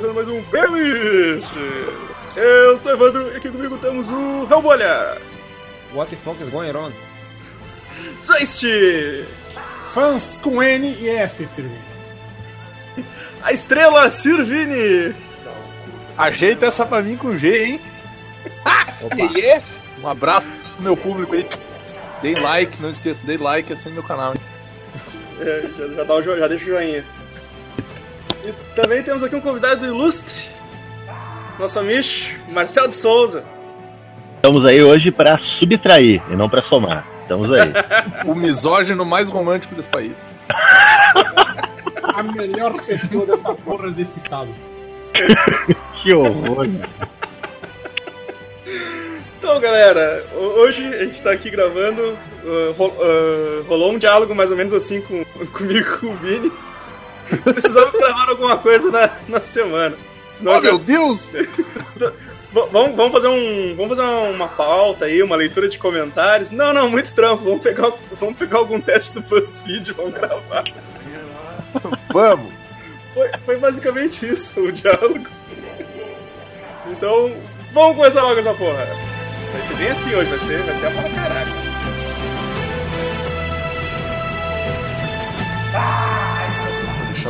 Começando mais um Beamish! Eu sou o Evandro e aqui comigo temos o Hellbolha! What the fuck is going on? Zeist! Fãs com N e S, Sirvini. A estrela Sirvini! Ajeita essa pra vir com G, hein? E aí? Um abraço pro meu público aí. Dei like, não esqueça, dei like, assine meu canal. hein? É, já, já dá já deixa o joinha. E também temos aqui um convidado ilustre, nosso amigo Marcelo de Souza. Estamos aí hoje para subtrair e não para somar. Estamos aí. O misógino mais romântico desse país. A melhor pessoa dessa porra desse estado. que horror. Então, galera, ho- hoje a gente tá aqui gravando. uh, ro- uh, rolou um diálogo mais ou menos assim com, comigo e com o Vini. Precisamos gravar alguma coisa na, na semana. Senão Oh, meu Deus! Vamos, vamos fazer um. Vamos fazer uma pauta aí, uma leitura de comentários. Não, não, muito trampo. Vamos pegar, vamos pegar algum teste do BuzzFeed e vamos gravar. Vamos! Foi, foi basicamente isso o diálogo. Então, vamos começar logo essa porra. Vai ser bem assim hoje, vai ser, vai ser a porra caralho.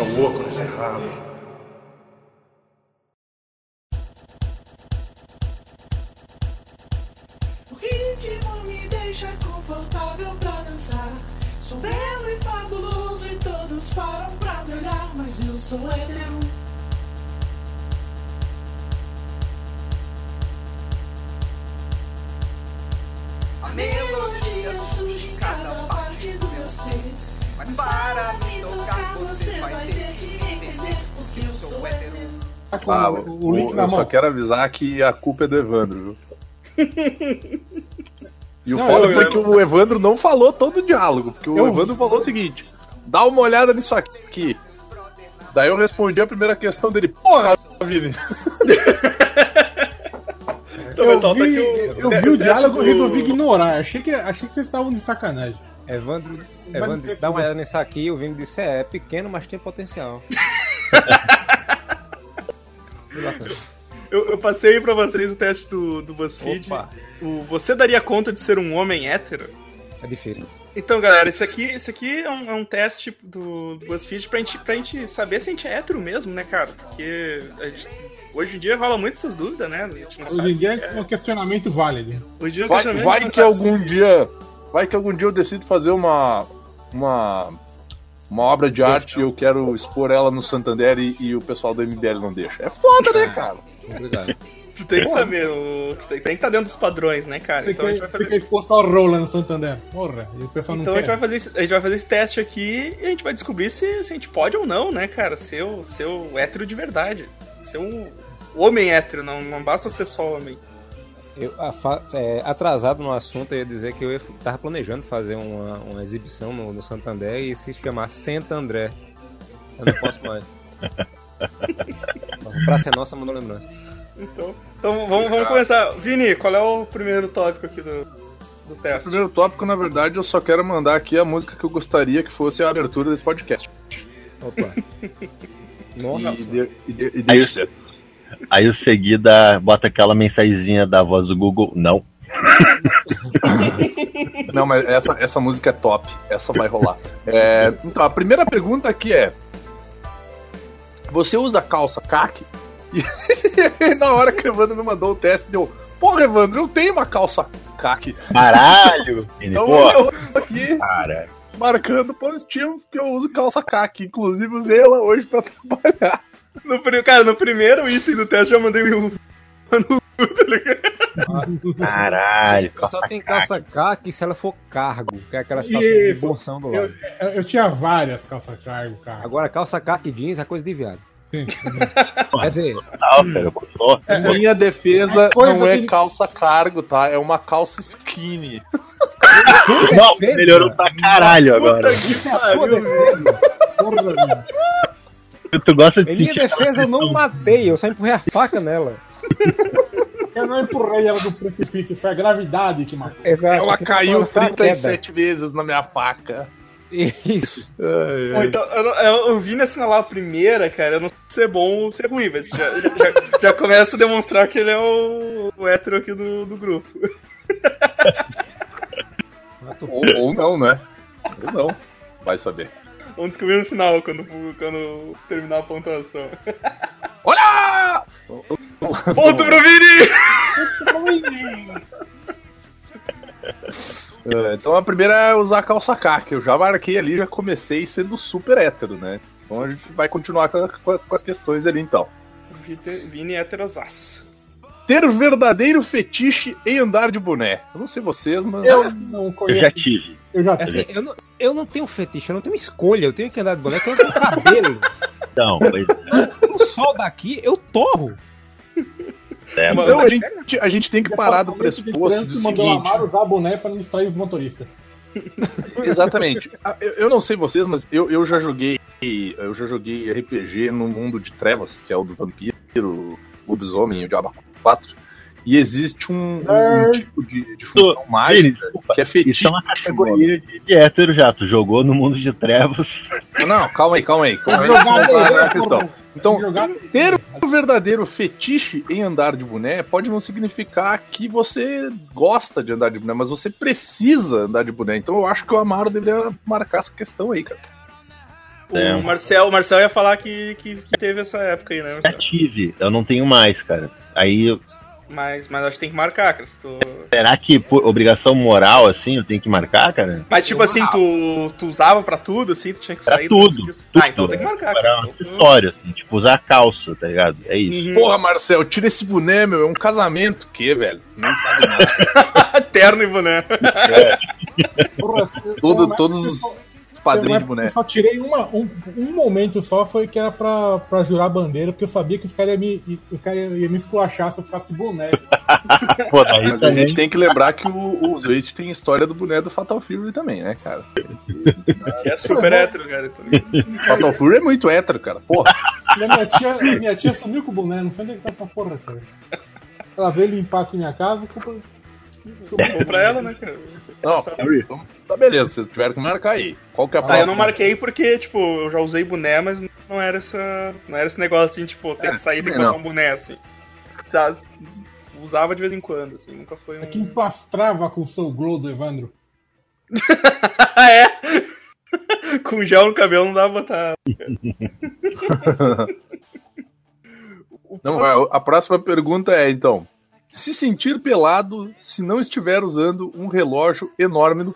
Deixar o óculos. O ritmo me deixa confortável pra dançar. Sou belo e fabuloso e todos param pra me olhar, mas eu sou hétero. A melodia surge em cada parte do meu ser. Mas para me tocar, você vai ter que entender porque eu sou hétero. Tá Ah, o, o link eu só quero avisar que a culpa é do Evandro, viu? E o Não, foda eu- foi que o Evandro não falou todo o diálogo, porque o Eu- Evandro falou o seguinte: dá uma olhada nisso aqui. Daí eu respondi a primeira questão dele, porra, Vini! Então, Eu tá vi, eu o. vi o diálogo do- e resolvi ignorar. Achei que, achei que vocês estavam de sacanagem. Evandro, Evandro tem- dá uma olhada nisso aqui, o Vini disse, é, é pequeno, mas tem potencial. Eu, eu passei pra vocês o teste do, do BuzzFeed. Opa. O, você daria conta de ser um homem hétero? É difícil. Então, galera, esse aqui, esse aqui é, um, é um teste do, do BuzzFeed pra gente, pra gente saber se a gente é hétero mesmo, né, cara? Porque a gente- hoje em dia rola muito essas dúvidas, né? A gente não Hoje em dia o que é um questionamento válido. Hoje em dia é um Vai, questionamento, vai gente que algum dia. Vai que algum dia eu decido fazer uma. uma. uma obra de arte e eu quero expor ela no Santander e, e o pessoal do MBL não deixa. É foda, né, cara? Complicado. se- Tu tem que saber, o, tu tem, tem que estar dentro dos padrões, né, cara? Você Então a gente vai fazer. quer expor só o rola no Santander. Porra, e o pessoal não Então a gente, quer. vai fazer esse, a gente vai fazer esse teste aqui e a gente vai descobrir se, se a gente pode ou não, né, cara? Ser o, ser o hétero de verdade. Ser um homem hétero, não, não basta ser só homem. Eu, é, atrasado no assunto, eu ia dizer que eu ia- tava planejando fazer uma, uma exibição no, no Santander e se chamar Santa André. Eu não posso mais. pra ser nossa, mandou lembrança. Então, então vamos, vamos começar. Vini, qual é o primeiro tópico aqui do, do O teste? primeiro tópico, na verdade, eu só quero mandar aqui a música que eu gostaria que fosse a abertura desse podcast. Opa. Nossa, E, de, e, de, e o- aí o seguida bota aquela mensagenzinha da voz do Google. Não. Não, mas essa, essa música é top. Essa vai rolar. É, então, a primeira pergunta aqui é: Você usa calça caque? E na hora que o Evandro me mandou o teste, deu: Porra, Evandro, eu tenho uma calça caque. Caralho! Então pô, eu aqui cara. marcando positivo que eu uso calça caque. Inclusive, usei ela hoje pra trabalhar. No, cara, no primeiro item do teste eu já mandei o. Mano, tá ligado? Caralho. só tem calça caque se ela for cargo, que é aquelas calças de Isso. bolsão do lado. eu, eu tinha várias calça cargo, cara. Agora, calça caque jeans é coisa de viado. Sim. Quer dizer, Não, cara, eu tô- Minha defesa É não é que- calça cargo, tá? É uma calça skinny. Não, defesa. melhorou pra caralho agora. Puta que é a sua defesa. Porra. Tu gosta de Em minha defesa, eu não matei, eu só empurrei a faca nela. Eu não empurrei ela do precipício, foi a gravidade que matou. Exato. Ela caiu foi a queda. 37 vezes na minha faca. Isso. Bom, então, eu, eu, eu vi nessa lá a primeira, cara, eu não sei se é bom ou se é ruim, mas já, já, já- já começa a demonstrar que ele é o, o hétero aqui do, do grupo. Ou, ou não, né? Ou não. Vai saber. Vamos descobrir no final, quando, quando terminar a pontuação. Olha! Ponto pro Vini! É, então a primeira é usar calça K, que eu já marquei ali, já comecei sendo super hétero, né? Então a gente vai continuar com, com- com as questões ali então. Vini- Vini é heterosaço. Ter verdadeiro fetiche em andar de boné. Eu não sei vocês, mas. Eu não Eu conheço. já tive. Eu já Assim, eu não, eu não tenho fetiche, eu não tenho escolha, eu tenho que andar de boneco, eu não tenho cabelo. Então, pois o sol daqui, eu torro. é, Então a gente, a gente tem que parar do pressuposto do mandou seguinte. Amaro usar boné pra não distrair os motoristas. Exatamente. Ah, Eu, eu não sei vocês, mas eu, eu já joguei. Eu já joguei RPG no mundo de trevas, que é o do vampiro, lobisomem e o Diabo 4. E existe um, um Nerd. tipo de, de função mágica desculpa, que é fetiche. Isso é uma categoria de, de hétero já. Tu jogou no mundo de trevas. Não, calma aí, calma aí. Calma aí. Questão. porra. Então, ter o verdadeiro fetiche em andar de boné pode não significar que você gosta de andar de boné, mas você precisa andar de boné. Então eu acho que o Amaro deveria marcar essa questão aí, cara. É. O Marcel, o Marcel ia falar que, que, que teve essa época aí, né? Já tive. Eu não tenho mais, cara. Aí, Mas, mas acho que tem que marcar, cara. se tu- será que por obrigação moral, assim, eu tenho que marcar, cara? Mas tipo assim, tu, tu usava pra tudo, assim, tu tinha que Pra sair... tudo, tu conseguia- tudo. Ah, então tem que marcar, Era cara. um Então, acessório, assim, tipo usar calça, tá ligado? É isso. Uhum. Porra, Marcel, tira esse boné, meu. É um casamento. Que, velho? Nem sabe nada. Terno e boné. Porra, Todo- eu- todos eu os só- padrinhos de eu boné. só tirei uma, um, um momento só, foi que era pra, pra jurar a bandeira, porque eu sabia que os caras iam me, o cara ia me esculachar se eu ficasse de boné. Pô, daí Mas a gente tem que lembrar que o, o Zweit tem história do boné do Fatal Fury também, né, cara? Que é super hétero, cara. então. Fatal Fury é muito hétero, cara. Porra. E a minha tia, a minha tia sumiu com o boné, não sei onde é que tá essa porra, cara. Ela veio limpar aqui minha casa e ficou- sumiu. Pra ela, né, cara? Não, então, tá beleza, vocês tiveram que marcar aí. Qual que é a Ah, eu não marquei porque, tipo, eu já usei boné, mas não era essa. Não era esse negócio assim, tipo, tem É, que sair, tem que passar um boné, assim. Já usava de vez em quando, assim, nunca foi um. É que emplastrava com o Soul Glow do Evandro. É? Com gel no cabelo não dá pra botar. Não, a próxima pergunta é, então. Se sentir pelado se não estiver usando um relógio enorme no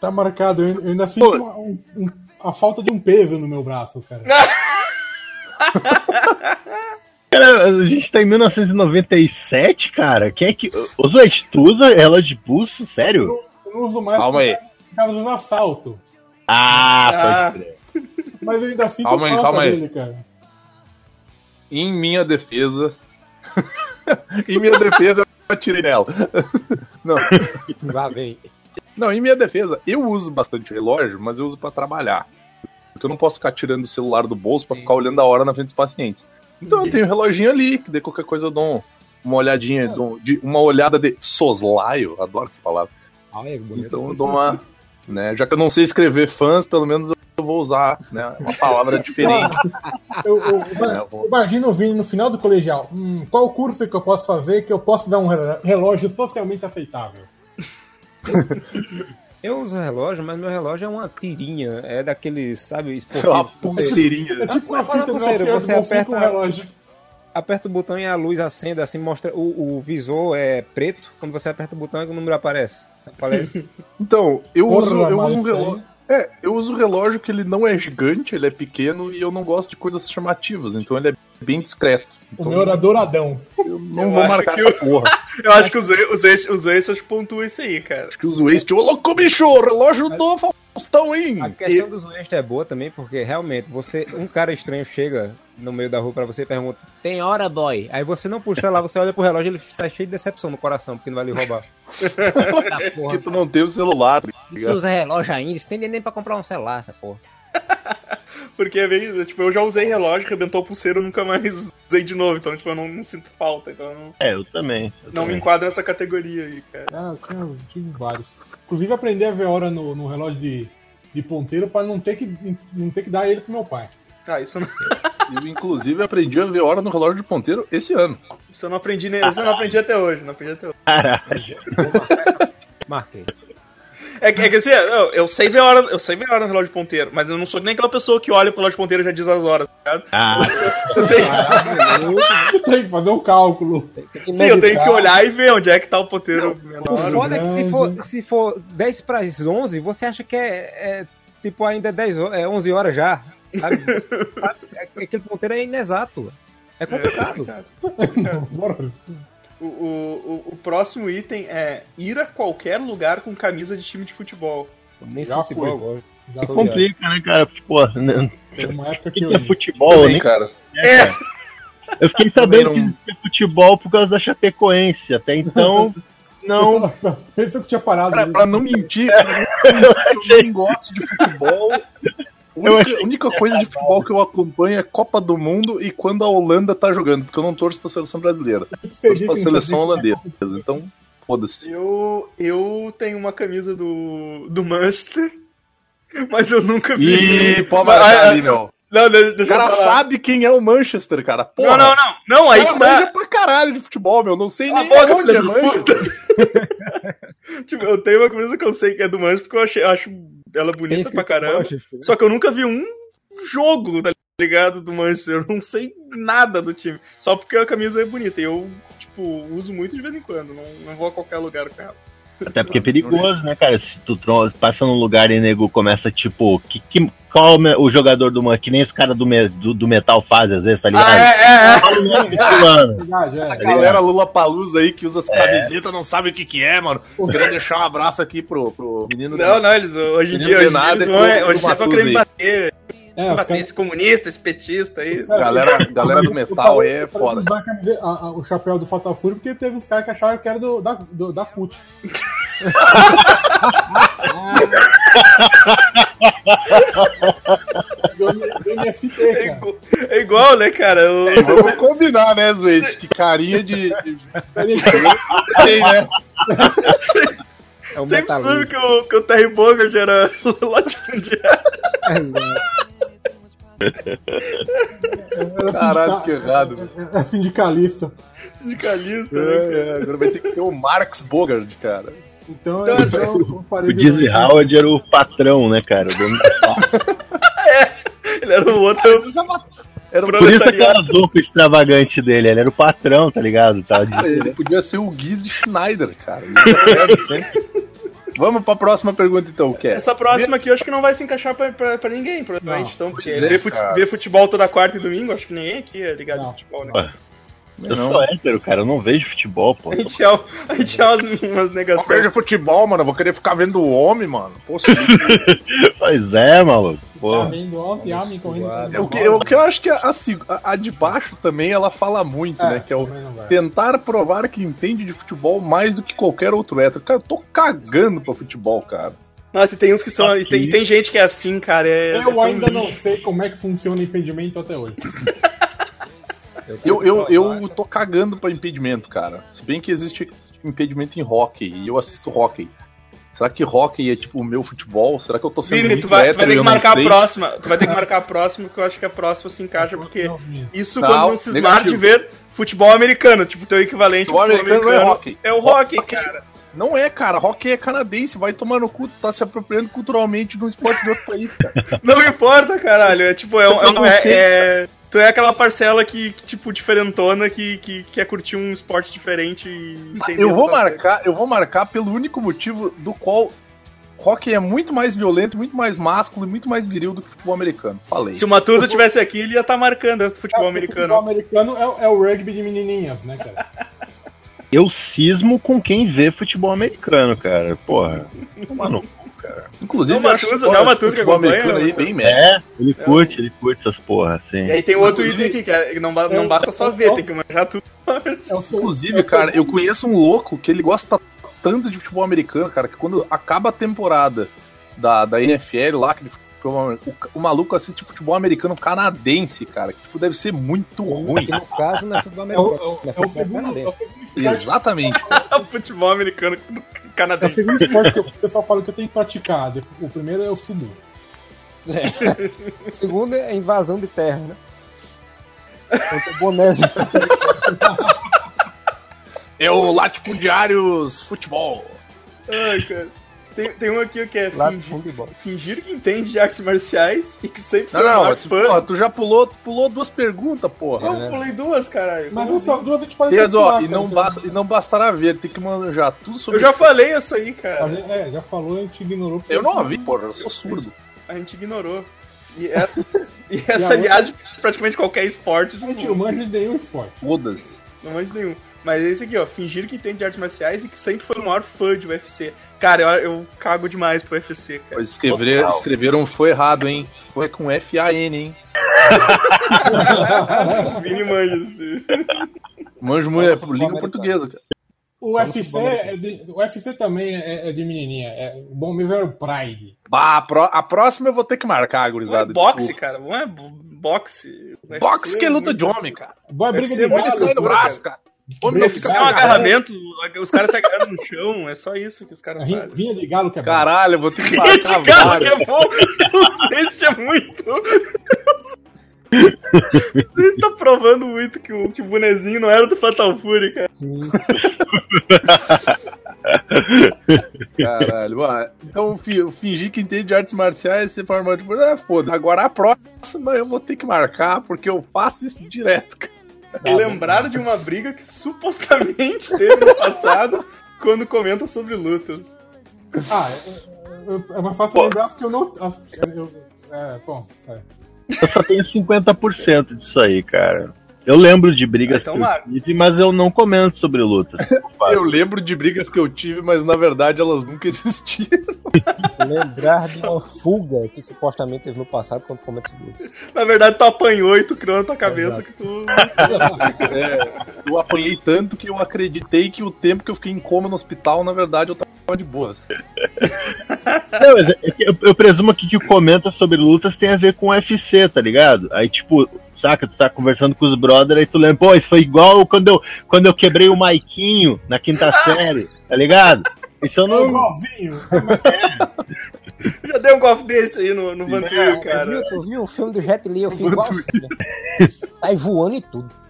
Tá marcado, eu eu ainda sinto uma- um- um- a falta de um peso no meu braço, cara. Cara, a gente tá em 1997, cara. Quem é que. Ô, Zoete, tu usa relógio de pulso? Sério? Eu não uso mais Calma por aí. causa dos assaltos. Ah, Ah. pode crer. Mas eu ainda sinto Calma aí, falta calma aí. dele, cara. Em minha defesa. em minha defesa, eu atirei nela. não, Lá vem. Não, em minha defesa, eu uso bastante relógio, mas eu uso pra trabalhar. Porque eu não posso ficar tirando o celular do bolso pra ficar olhando a hora na frente dos pacientes. Então eu tenho um reloginho ali, que de qualquer coisa eu dou um- uma olhadinha, dou- de, uma olhada de soslaio, adoro essa palavra. Ai, é bonito. Então eu dou uma. Né, já que eu não sei escrever fãs, pelo menos eu vou usar né, uma palavra diferente. Eu, eu- É, eu vou- imagina o Vini no final do colegial. Hum, qual curso que eu posso fazer que eu possa dar um relógio socialmente aceitável? Eu uso relógio, mas meu relógio é uma tirinha. É daqueles, sabe, Uma esportivo. Você pulseirinha. É tipo uma fita Alfredo você com aperta- um relógio. aperta o botão e a luz acende, assim, mostra. O, o visor é preto. Quando você aperta o botão, o número aparece. Aparece. Então, eu Porra, uso, eu uso um relógio. É, eu uso um relógio que ele não é gigante, ele é pequeno e eu não gosto de coisas chamativas, então ele é bem discreto. O Então, meu era douradão. eu não Eu vou marcar essa eu- porra. Eu acho que os os ex- os pontuam isso aí, cara. Acho que os Waste. Ô, louco, bicho! Relógio do Faustão, hein? A questão dos West é boa também, porque realmente você. Um cara estranho chega no meio da rua pra você e pergunta: Tem hora, boy? Aí você não puxa lá, você olha pro relógio e ele sai cheio de decepção no coração, porque não vai lhe roubar. Porque tu não tem o celular. tá ligado? usa relógio ainda, você tem nem pra comprar um celular, essa porra. Porque é bem, tipo, eu já usei relógio, rebentou a pulseira, eu nunca mais usei de novo, então tipo, eu não, não sinto falta, então eu não, É, eu também. eu não me também. enquadro nessa categoria aí, cara. Ah, eu tinha, tive vários. Inclusive aprendi a ver hora no, no relógio de, de ponteiro pra não ter, que, não ter que dar ele pro meu pai. Ah, isso não, Eu, inclusive, aprendi a ver hora no relógio de ponteiro esse ano. isso eu não aprendi nem. Isso eu não aprendi até hoje. Não aprendi até hoje. Caralho. Marquei. É, que- é que assim, eu, eu sei ver a hora, eu sei ver a hora no relógio de ponteiro, mas eu não sou nem aquela pessoa que olha pro relógio de ponteiro e já diz as horas, tá ligado? Ah, Tem que fazer um cálculo. Sim, eu tenho que olhar e ver onde é que tá o ponteiro O menor. foda é que se for, se for 10 para as 11, você acha que é, é, tipo ainda é 10, ho- é 11 horas já, sabe? Sabe? É- Aquele ponteiro é inexato. É complicado. Bora. O, o, o, o próximo item é ir a qualquer lugar com camisa de time de futebol. Nem Já futebol fui. Já que complica, né, cara? Pô, né, Teve uma época que é futebol, Também, nem cara. É, Eu fiquei sabendo não- que existia futebol por causa da Chapecoense. Até então, não. Pensava- Pensou que tinha parado. Pra, né? pra não mentir, eu nem gosto de futebol. A Eu única, achei- a única coisa de futebol que eu acompanho é Copa do Mundo e quando a Holanda tá jogando, porque eu não torço pra seleção brasileira. Torço pra seleção holandesa. Então, foda-se. eu, eu tenho uma camisa do, do Manchester, mas eu nunca vi. Ih, pode Mas, marcar ah, ali, meu. Não, deixa, O cara eu sabe quem é o Manchester, cara. Porra, Não, não, não. Não, aí que manja tá. pra caralho de futebol, meu. Não sei a nem boca, onde é Manchester. Tipo, eu tenho uma camisa que eu sei que é do Manchester porque eu achei, acho ela bonita pra caramba. Só que eu nunca vi um jogo, tá ligado? Do Manchester. Eu não sei nada do time. Só porque a camisa é bonita. E eu, tipo, uso muito de vez em quando. Não, não vou a qualquer lugar com ela. Até porque é perigoso, né, cara? Se tu passa num lugar e nego começa, tipo, que, que, qual é o jogador do. Que nem os caras do, me- do, do metal fazem, às vezes, tá ligado? Ah, é, é, é. Fala o nome do fulano. Verdade, é. A galera Lula Palusa aí que usa as É. camisetas não sabe o que que é, mano. Queria deixar um abraço aqui pro, pro menino Não, não, eles hoje em dia, hoje pro- hoje aí. bater. É, os esse comunista, esse petista aí. Galera, galera do metal aí é foda. usar a a- a- o chapéu do Fatal Fury porque teve uns caras que acharam que era do, da, do, da CUT. É igual, é igual, né, cara? O- Vamos combinar, né, Zuez? Que carinha de. né? É o Sempre soube que o, que o Terry Bogard era latifundiário. Era Caralho, sindica- que errado. É, é sindicalista. Sindicalista, né, cara? É, agora vai ter que ter o Marx Bogard, cara. Então, Então, é, assim, então, eu parei O de- Dizzy Howard era o patrão, né, cara? O dono da fábrica. Ele era o outro. Era um Por isso aquelas roupas extravagantes dele. Ele era o patrão, tá ligado? Tava Cara. Ele podia ser o Giz Schneider, cara. Ele era. Vamos pra próxima pergunta, então, que é? Essa próxima aqui eu acho que não vai se encaixar pra, pra, pra ninguém, provavelmente. Não. Então, porque é, ver, fute- futebol toda quarta e domingo, acho que ninguém aqui é ligado Não. em futebol, né? Eu sou hétero, cara. Eu não vejo futebol, pô. A gente é, a gente é umas, umas Não negações. vejo futebol, mano. Eu vou querer ficar vendo o homem, mano. Pô, sim. Pois é, maluco. Tá Pô. vendo ó, homem correndo. É o que, é o que eu acho que a, a, a de baixo também ela fala muito, É, né? Que é o não tentar provar que entende de futebol mais do que qualquer outro hétero. Cara, eu tô cagando pra futebol, cara. Nossa, e tem uns que são. E tem, e tem gente que é assim, cara. É, é Eu tão ainda não lixo. sei como é que funciona o impedimento até hoje. Eu, eu, eu tô cagando pra impedimento, cara. Se bem que existe impedimento em hockey e eu assisto hockey. Será que hockey é tipo o meu futebol? Será que eu tô sendo Vini, muito tu vai, tu vai ter que marcar a próxima. Tu vai ter que marcar a próxima, que eu acho que a próxima se encaixa, porque isso Não, quando não se esmar de ver futebol americano, tipo, teu equivalente Futebol ao americano não é hockey. É o hockey, Hockey. cara. Não é, cara. Hockey é canadense. Vai tomar no cu. Tá se apropriando culturalmente de um esporte de outro país, cara. Não importa, caralho. É tipo, é, um- é, é- Tu é aquela parcela que, que, tipo, diferentona, que, que quer curtir um esporte diferente e entender Eu vou essas marcar, eu vou marcar pelo único motivo do qual hockey é muito mais violento, muito mais másculo e muito mais viril do que futebol americano. Falei. Se o Matusa tivesse aqui, ele ia estar marcando esse futebol É, o americano. Futebol americano é, é o rugby de menininhas, né, cara? Eu cismo com quem vê futebol americano, cara. Porra. Toma no cu, cara. Inclusive, Não, Matusa- não, Matusa de que futebol acompanha, americano aí bem. É, ele curte, ele curte essas porra, assim. E aí tem outro Inclusive- item aqui, que é- não, não basta só ver, tem que manjar tudo. É Inclusive, é cara, eu conheço um louco que ele gosta tanto de futebol americano, cara, que quando acaba a temporada da, da NFL lá, que ele, o, o maluco assiste futebol americano canadense, cara, que tipo, deve ser muito ruim. Que no caso não é futebol É o, americano. é o- é é o futebol segundo, é o canadense. segundo esporte Exatamente. futebol americano. É o canadense. segundo esporte que o pessoal fala que eu tenho que praticar. O primeiro é o sumo. O segundo é a invasão de terra, né? O. É o Latifundiários Futebol. Ai, cara. Tem, tem um aqui que é fingir, fingir que entende de artes marciais e que sempre foi Não, o não, tu, fã. porra, tu já pulou, tu pulou duas perguntas, porra. Eu pulei duas, caralho. Mas Como só assim? duas a gente pode calcular, e, não basta, e não bastará ver, tem que manjar tudo sobre Eu já falei essa aí, cara. É, já falou, a gente ignorou. Eu não ouvi, porra, eu sou surdo. A gente ignorou. E essa, e E essa outra- aliás, de praticamente qualquer esporte. Gente Tipo, não manja de nenhum esporte. Foda-se. não mande nenhum. Mas esse aqui, ó, fingir que entende de artes marciais e que sempre foi o maior fã de UFC. Cara, eu, eu cago demais pro UFC, cara. Escrever, escreveram foi errado, hein? Foi com F-A-N, hein? Vini manja. Manjo muito, é língua portuguesa, cara. O UFC, é de- o UFC também é, é de menininha. É, o bom mesmo era o Pride. Bah, a, pró- a próxima eu vou ter que marcar, Não é gurizada. boxe, desculpa. cara. Não é bo- boxe. UFC Boxe que é luta muito- de homem, cara. Boa briga UFC de é muito bola. sai no braço, cara. Onde não fica de É um agarramento, os caras se agarram no chão, é só isso que os caras Rinha, fazem. rinha de galo que é bom. Caralho, eu vou ter que marcar Cara, que várias. é bom! O Zeste é muito. O Zeste tá provando muito que o, que o bonezinho não era do Fatal Fury, cara. Sim. Caralho, mano. Então, fi- eu fingi que entende de artes marciais, você fala, tipo, é foda. Agora a próxima eu vou ter que marcar, porque eu faço isso direto, cara. E lembraram de uma briga que supostamente teve no passado quando comenta sobre lutas. Ah, é, é- é mais fácil lembrar as que eu não. As, eu, é, bom, é. Eu só tenho 50% disso aí, cara. Eu lembro de brigas Então que eu tive, mas eu não comento sobre lutas. Eu lembro de brigas que eu tive, mas na verdade elas nunca existiram. Lembrar de uma fuga que supostamente teve no passado quando comenta sobre isso. Na verdade, tu apanhou e tu criou na tua cabeça que tu. É, eu apanhei tanto que eu acreditei que o tempo que eu fiquei em coma no hospital, na verdade, eu tava de boas. Não, mas é eu, eu presumo que o que comenta sobre lutas tem a ver com UFC, tá ligado? Aí, tipo, saca, tu tá conversando com os brothers, aí tu lembra, pô, isso foi igual quando eu, quando eu quebrei o Maiquinho na quinta série, tá ligado? Isso eu É não. igualzinho. Já deu um golpe desse aí no, no Vantuir, Tu viu, cara. tu viu o filme do Jet Li? Eu fiz igual. Tá aí voando e tudo.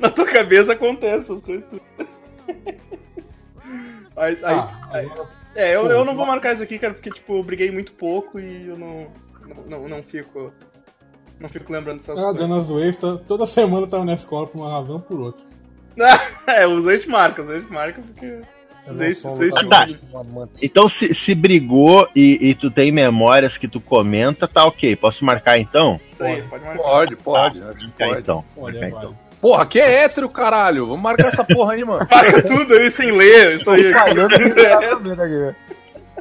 Na tua cabeça acontece essas coisas. tudo. Mas, aí, Ah, aí- é, eu, eu não vou marcar isso aqui, cara, porque, tipo, eu briguei muito pouco e eu não. Não, não, fico. Não fico lembrando dessas ah, coisas. dando as waves, to- toda semana eu tava na escola por uma razão ou por outra. é, os dois marcam, os dois marcam porque. Os ex, os ex Tá. Então, se, se brigou e, e tu tem memórias que tu comenta, tá ok. Posso marcar então? Aí, pode marcar. Pode, pode, Marcar pode. então. Marcar vai. então. Porra, que é hétero, caralho. Vamos marcar essa porra aí, mano. Marca tudo aí sem ler, isso aí.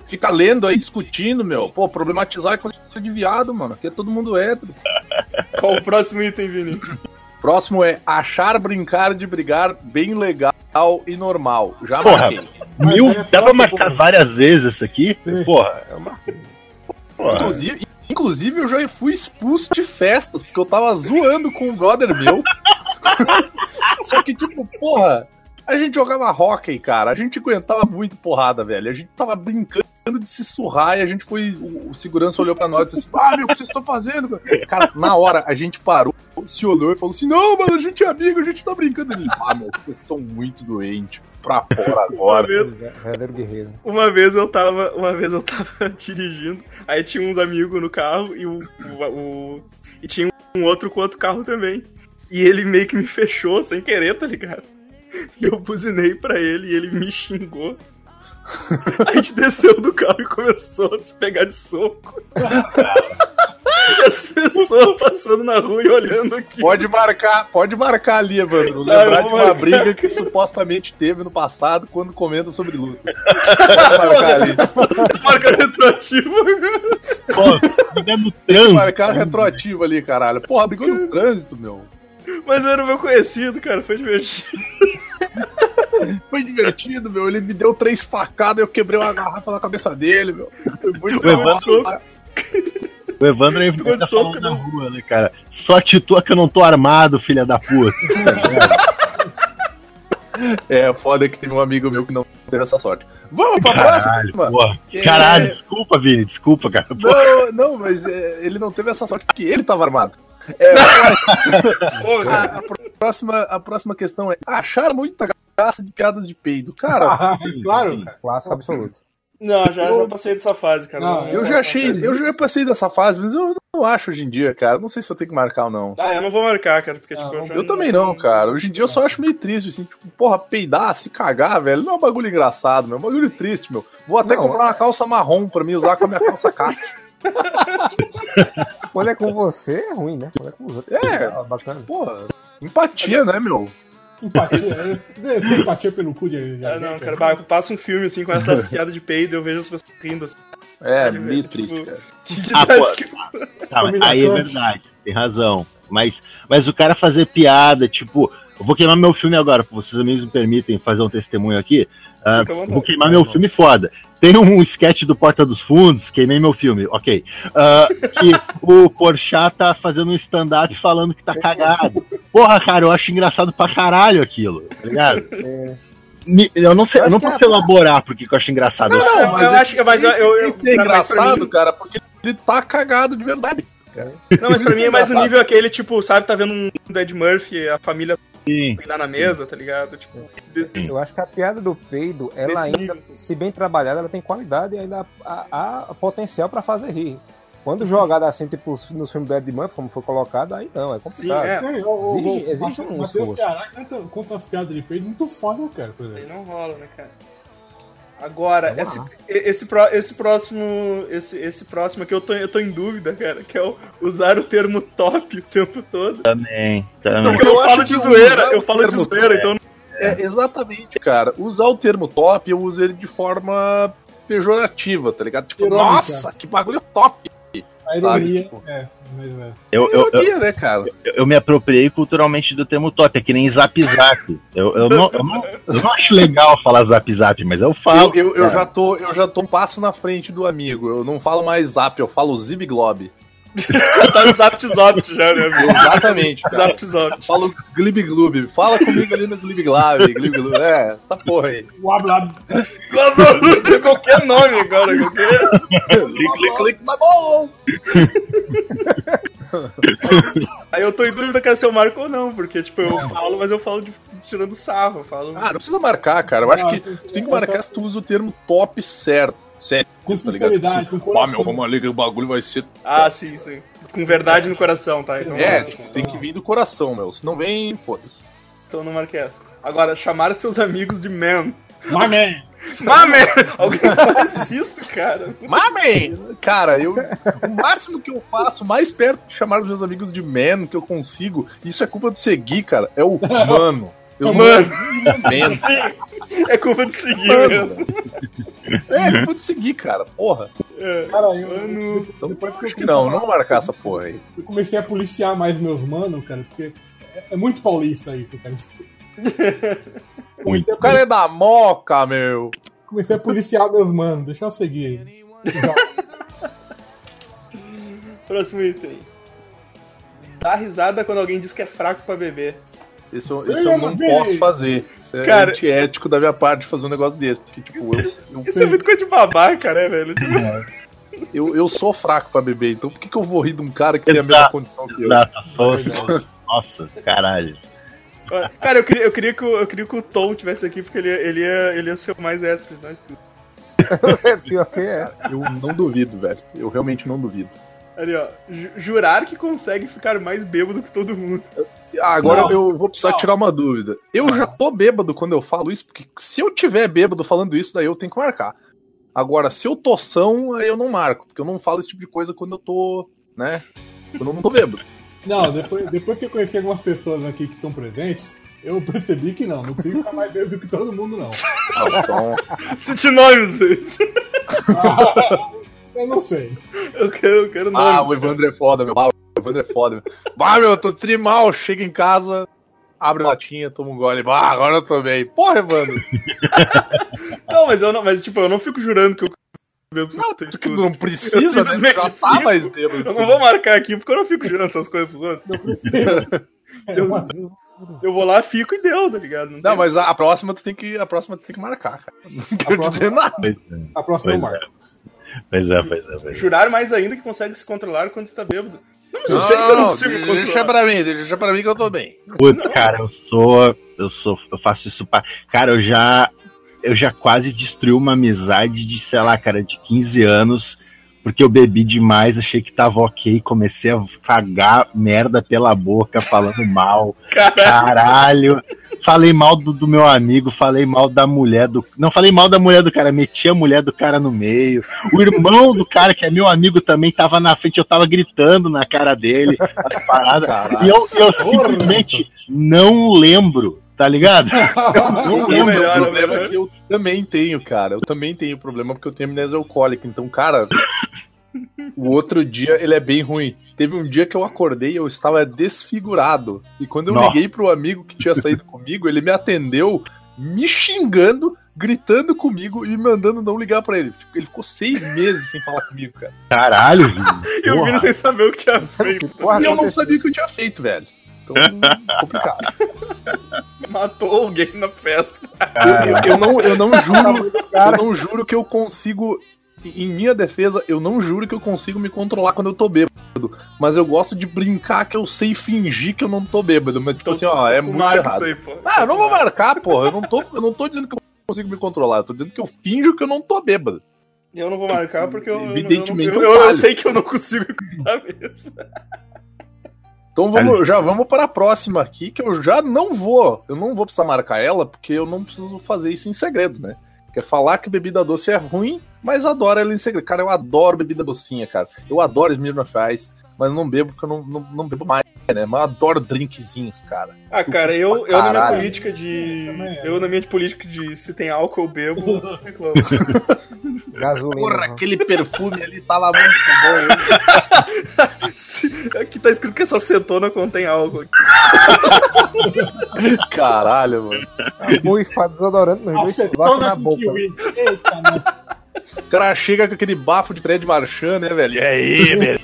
Fica lendo aí, discutindo, meu. Pô, problematizar é coisa de viado, mano. Aqui é todo mundo hétero. Qual o próximo item, Vini? Próximo é achar brincar de brigar bem legal e normal. Já Porra. marquei. Mil, é dá pra marcar várias vezes isso aqui? Sim. Porra, é uma. Porra. Inclusive, inclusive, eu já fui expulso de festas, porque eu tava zoando com um brother meu. Só que, tipo, porra, a gente jogava hockey, cara. A gente aguentava muito porrada, velho. A gente tava brincando de se surrar e a gente foi. O, segurança olhou pra nós e disse assim: Ah, meu, o que vocês estão fazendo? cara?" Cara, na hora a gente parou, se olhou e falou assim: Não, mano, a gente é amigo, a gente tá brincando. Ele, ah, meu, vocês são muito doentes. Pra fora Uma agora. vez, Verdadeiro guerreiro. uma vez eu tava. Uma vez eu tava dirigindo, aí tinha uns amigos no carro e o. o- o- e tinha um outro com outro carro também. E ele meio que me fechou sem querer, tá ligado? E eu buzinei pra ele e ele me xingou. A gente desceu do carro e começou a se pegar de soco. E as pessoas passando na rua e olhando aqui. Pode marcar, pode marcar ali, Evandro. Eu Lembrar de uma marcar. briga que supostamente teve no passado quando comenta sobre lutas. Pode marcar ali. Marca retroativa. Pô, no Pode trânsito. marcar retroativo ali, caralho. Porra, brigou no trânsito, meu. Mas era o meu conhecido, cara. Foi divertido. Foi divertido, meu. Ele me deu três facadas e eu quebrei uma garrafa na cabeça dele, meu. Foi muito O Evandro-. O Evandro é Ficou de soco, na não. rua, né, cara? Só titua que eu não tô armado, filha da puta. É, foda que teve um amigo meu que não teve essa sorte. Vamos pra Caralho, próxima? Que- Caralho, desculpa, Vini, desculpa, cara. Porra. Não, não, mas é, ele não teve essa sorte porque ele tava armado. É, a, a próxima, a próxima questão é: acharam muita graça de piadas de peido. Cara, claro, cara. Clássico absoluto. Não, já, já passei dessa fase, cara. Não, eu já achei, eu já passei dessa fase, mas eu não acho hoje em dia, cara. Não sei se eu tenho que marcar ou não. Ah, eu não vou marcar, cara, porque, tipo, não, já Eu também não, cara. Hoje em dia eu só acho meio triste, assim, tipo, porra, peidar, se cagar, velho, não é um bagulho engraçado, meu. É um bagulho triste, meu. Vou até Não. comprar uma calça marrom pra mim usar com a minha calça caqui. Quando é com você, é ruim, né? Quando é com os outros, É. ah, bacana. Porra, empatia, né, meu? Empatia. é, Tem empatia pelo cu de. de Ah, não, cara, bah, passa um filme assim com essa piada de peido, eu vejo as pessoas rindo assim. É, meio velho, triste, tipo, cara. Que Ah, pô. que- Tá, aí é verdade, tem razão. Mas, mas o cara fazer piada, tipo, eu vou queimar meu filme agora, vocês amigos me permitem fazer um testemunho aqui. Ah, vou queimar meu filme foda. Tem um sketch do Porta dos Fundos, queimei meu filme, ok. Ah, que o Porchat tá fazendo um stand-up falando que tá cagado. Porra, cara, eu acho engraçado pra caralho aquilo, tá ligado? Me- Eu não sei, eu não acho que posso elaborar porque que eu acho engraçado. Eu- Não, eu, eu acho que mas eu, eu, eu, Isso é cara, mas engraçado, cara, porque ele tá cagado de verdade. Não, mas pra mim é mais no nível aquele, tipo, sabe, tá vendo um Dead Murphy, a família Sim. peidar na mesa, tá ligado? Tipo, Eu acho que a piada do peido, ela ainda, nível, se bem trabalhada, ela tem qualidade e ainda há, há- potencial pra fazer rir. Quando jogada assim, tipo, no filme do Ed Murphy, como foi colocado, aí não, é sim, complicado. é. Tem, o, o, Exige- o, exige um Matheus. Ceará conta, conta as piadas de peito muito foda, cara, por Aí exemplo. não rola, né, cara? Agora, esse, esse, esse próximo. Esse, esse próximo aqui eu tô, eu tô em dúvida, cara, que é o usar o termo top o tempo todo. Também, também. Porque eu, Eu falo de zoeira, eu falo de zoeira, é. então. É, exatamente, cara. Usar o termo top, eu uso ele de forma pejorativa, tá ligado? Tipo, nossa, que bagulho top. A ironia. tipo- É, mas é. Eu, eu, eu, Ironia, né, cara? eu- eu me apropriei culturalmente do termo top, é que nem zap zap. Eu, eu, não, eu, não, eu não acho legal falar zap zap, mas eu falo. Eu, eu, eu já tô, eu já tô um passo na frente do amigo. Eu não falo mais zap, eu falo zibglob. Já tá no Zapt Zopt já, né, amigo? Exatamente, cara. Zapt Zopt. Falo glibglub. Fala comigo ali no glibglab, glibglub. É, essa porra aí. O habla qualquer nome agora, qualquer. click, my balls! Aí eu tô em dúvida cara, se eu marco ou não, porque, tipo, eu falo, mas eu falo de, tirando sarro, falo. Ah, não precisa marcar, cara. Eu acho Não, que tu tem que marcar se tu usa o termo top certo. Sério, Com tá ligado? sinceridade, com ah, coração. meu, vamos ali que o bagulho vai ser. Ah, sim, sim. Com verdade no coração, tá? Então, É, tipo, tem que vir do coração, meu. Se não vem, foda-se. então não marquei essa. Agora, chamar seus amigos de man. Mamé! Mame! Alguém faz isso, cara? Mame! Cara, eu. O máximo que eu faço, mais perto de chamar os meus amigos de man que eu consigo, isso é culpa do seguir, cara. É o mano. Eu Mano. Man. É culpa de seguir Mano. mesmo. É culpa de seguir, cara. Porra. É. Cara, eu, Mano. Então, depois que acho que não, não vou marcar essa porra aí. Eu comecei a policiar mais meus manos, cara, porque é, é muito paulista isso, cara. Comecei a, O cara é da moca, meu. comecei a policiar meus manos, deixa eu seguir. Próximo item. Dá risada quando alguém diz que é fraco pra beber. Isso, isso eu não posso fazer. Isso é Cara- antiético da minha parte fazer um negócio desse. Porque, tipo, eu, eu, Isso é muito coisa de babaca, né, velho? Tipo, eu, eu sou fraco pra beber, então por que, que eu vou rir de um cara que tem a Exato. mesma condição que eu? Exato, sou, Nossa, caralho. Cara, eu queria, eu, queria que o, eu queria que o Tom tivesse aqui, porque ele, ia- ele, ia, ele ia ser o mais hétero de nós tudo. É pior que é. Eu não duvido, velho. Eu realmente não duvido. Ali, ó. ju- Jurar que consegue ficar mais bêbado que todo mundo. Ah, agora Não. eu vou precisar tirar uma dúvida. Eu já tô bêbado quando eu falo isso, porque se eu tiver bêbado falando isso, daí eu tenho que marcar. Agora, se eu tô são, aí eu não marco, porque eu não falo esse tipo de coisa quando eu tô, né? Quando eu não tô bêbado. Não, depois, depois que eu conheci algumas pessoas aqui que estão presentes, eu percebi que não, não consigo ficar mais bêbado que todo mundo, não. Ah, então, Cite nomes, gente. Eu não sei. Eu quero, eu quero ah, nomes. o Evandro é foda, meu. Ah, Evandro é foda. Bah, meu, eu tô trimal, chega em casa, abre a latinha, toma um gole. Bah, agora eu tô bem. Porra, Evandro. Não, mas eu não, mas tipo, eu não fico jurando que eu Não, porque tudo. não precisa, Eu né? simplesmente Já tá fico. mais bêbado. Eu não vou marcar aqui porque eu não fico jurando essas coisas pros outros. Não precisa. É uma- Eu vou lá, fico e deu, tá ligado? Não, tem- mas a, a próxima tu tem que. A próxima tu tem que marcar, cara. Não quero próxima- dizer nada. Pois é, A próxima eu Pois é. Pois é, pois é. Pois é. Jurar mais ainda que consegue se controlar quando está bêbado. Não, mas eu Não, sei que eu não consigo deixa controlar. pra mim, deixa pra mim que eu tô bem. Putz, cara, eu sou. Eu sou. Eu faço isso pra. Cara, eu já. Eu já quase destruí uma amizade de, sei lá, cara, de 15 anos. Porque eu bebi demais, achei que tava ok, comecei a cagar merda pela boca, falando mal. Caralho. Falei mal do, do meu amigo, falei mal da mulher do. Não falei mal da mulher do cara, meti a mulher do cara no meio. O irmão do cara, que é meu amigo, também tava na frente, eu tava gritando na cara dele, as paradas. E eu, eu simplesmente não lembro, tá ligado? Não Não lembro. melhor, o problema é que eu também tenho, cara. Eu também tenho problema porque eu tenho amnésia alcoólica. Então, cara, o outro dia ele é bem ruim. Teve um dia que eu acordei e eu estava desfigurado. E quando eu Nossa. liguei pro amigo que tinha saído comigo, ele me atendeu me xingando, gritando comigo e me mandando não ligar pra ele. Ele ficou seis meses sem falar comigo, cara. Caralho, Vini. E o Porra. Vini sem saber o que tinha feito. Porra, e eu não sabia o que eu tinha feito, velho. Então, complicado. Matou alguém na festa. Eu, eu não, eu não juro, eu não juro que eu consigo. Em minha defesa, eu não juro que eu consigo me controlar quando eu tô bêbado. Mas eu gosto de brincar que eu sei fingir que eu não tô bêbado. Mas tipo assim, ó, é muito errado. aí, pô. Ah, eu não vou marcar, porra. Eu não tô, eu não tô dizendo que eu consigo me controlar. Eu tô dizendo que eu finjo que eu não tô bêbado. Eu não vou marcar porque eu. Evidentemente eu, eu eu, eu, eu sei que eu não consigo cuidar mesmo. Então vamos, já vamos para a próxima aqui, que eu já não vou. Eu não vou precisar marcar ela, porque eu não preciso fazer isso em segredo, né? Quer falar que bebida doce é ruim, mas adoro ela em segredo. Cara, eu adoro bebida docinha, cara. Eu adoro Smirnoff Ice, mas não bebo porque eu não, não, não bebo mais, né? Mas eu adoro drinkzinhos, cara. Ah, cara, eu, eu na minha política de. Eu na minha política de se tem álcool eu bebo, eu reclamo. Gasolina. Porra, né? aquele perfume ali tava muito bom. Aqui tá escrito que essa acetona contém álcool. Caralho, mano. Buifa desodorante nos dois bate Acetona na boca. kiwi. Eita, né? O cara chega com aquele bafo de Fred Marchand, né, velho? E aí, velho?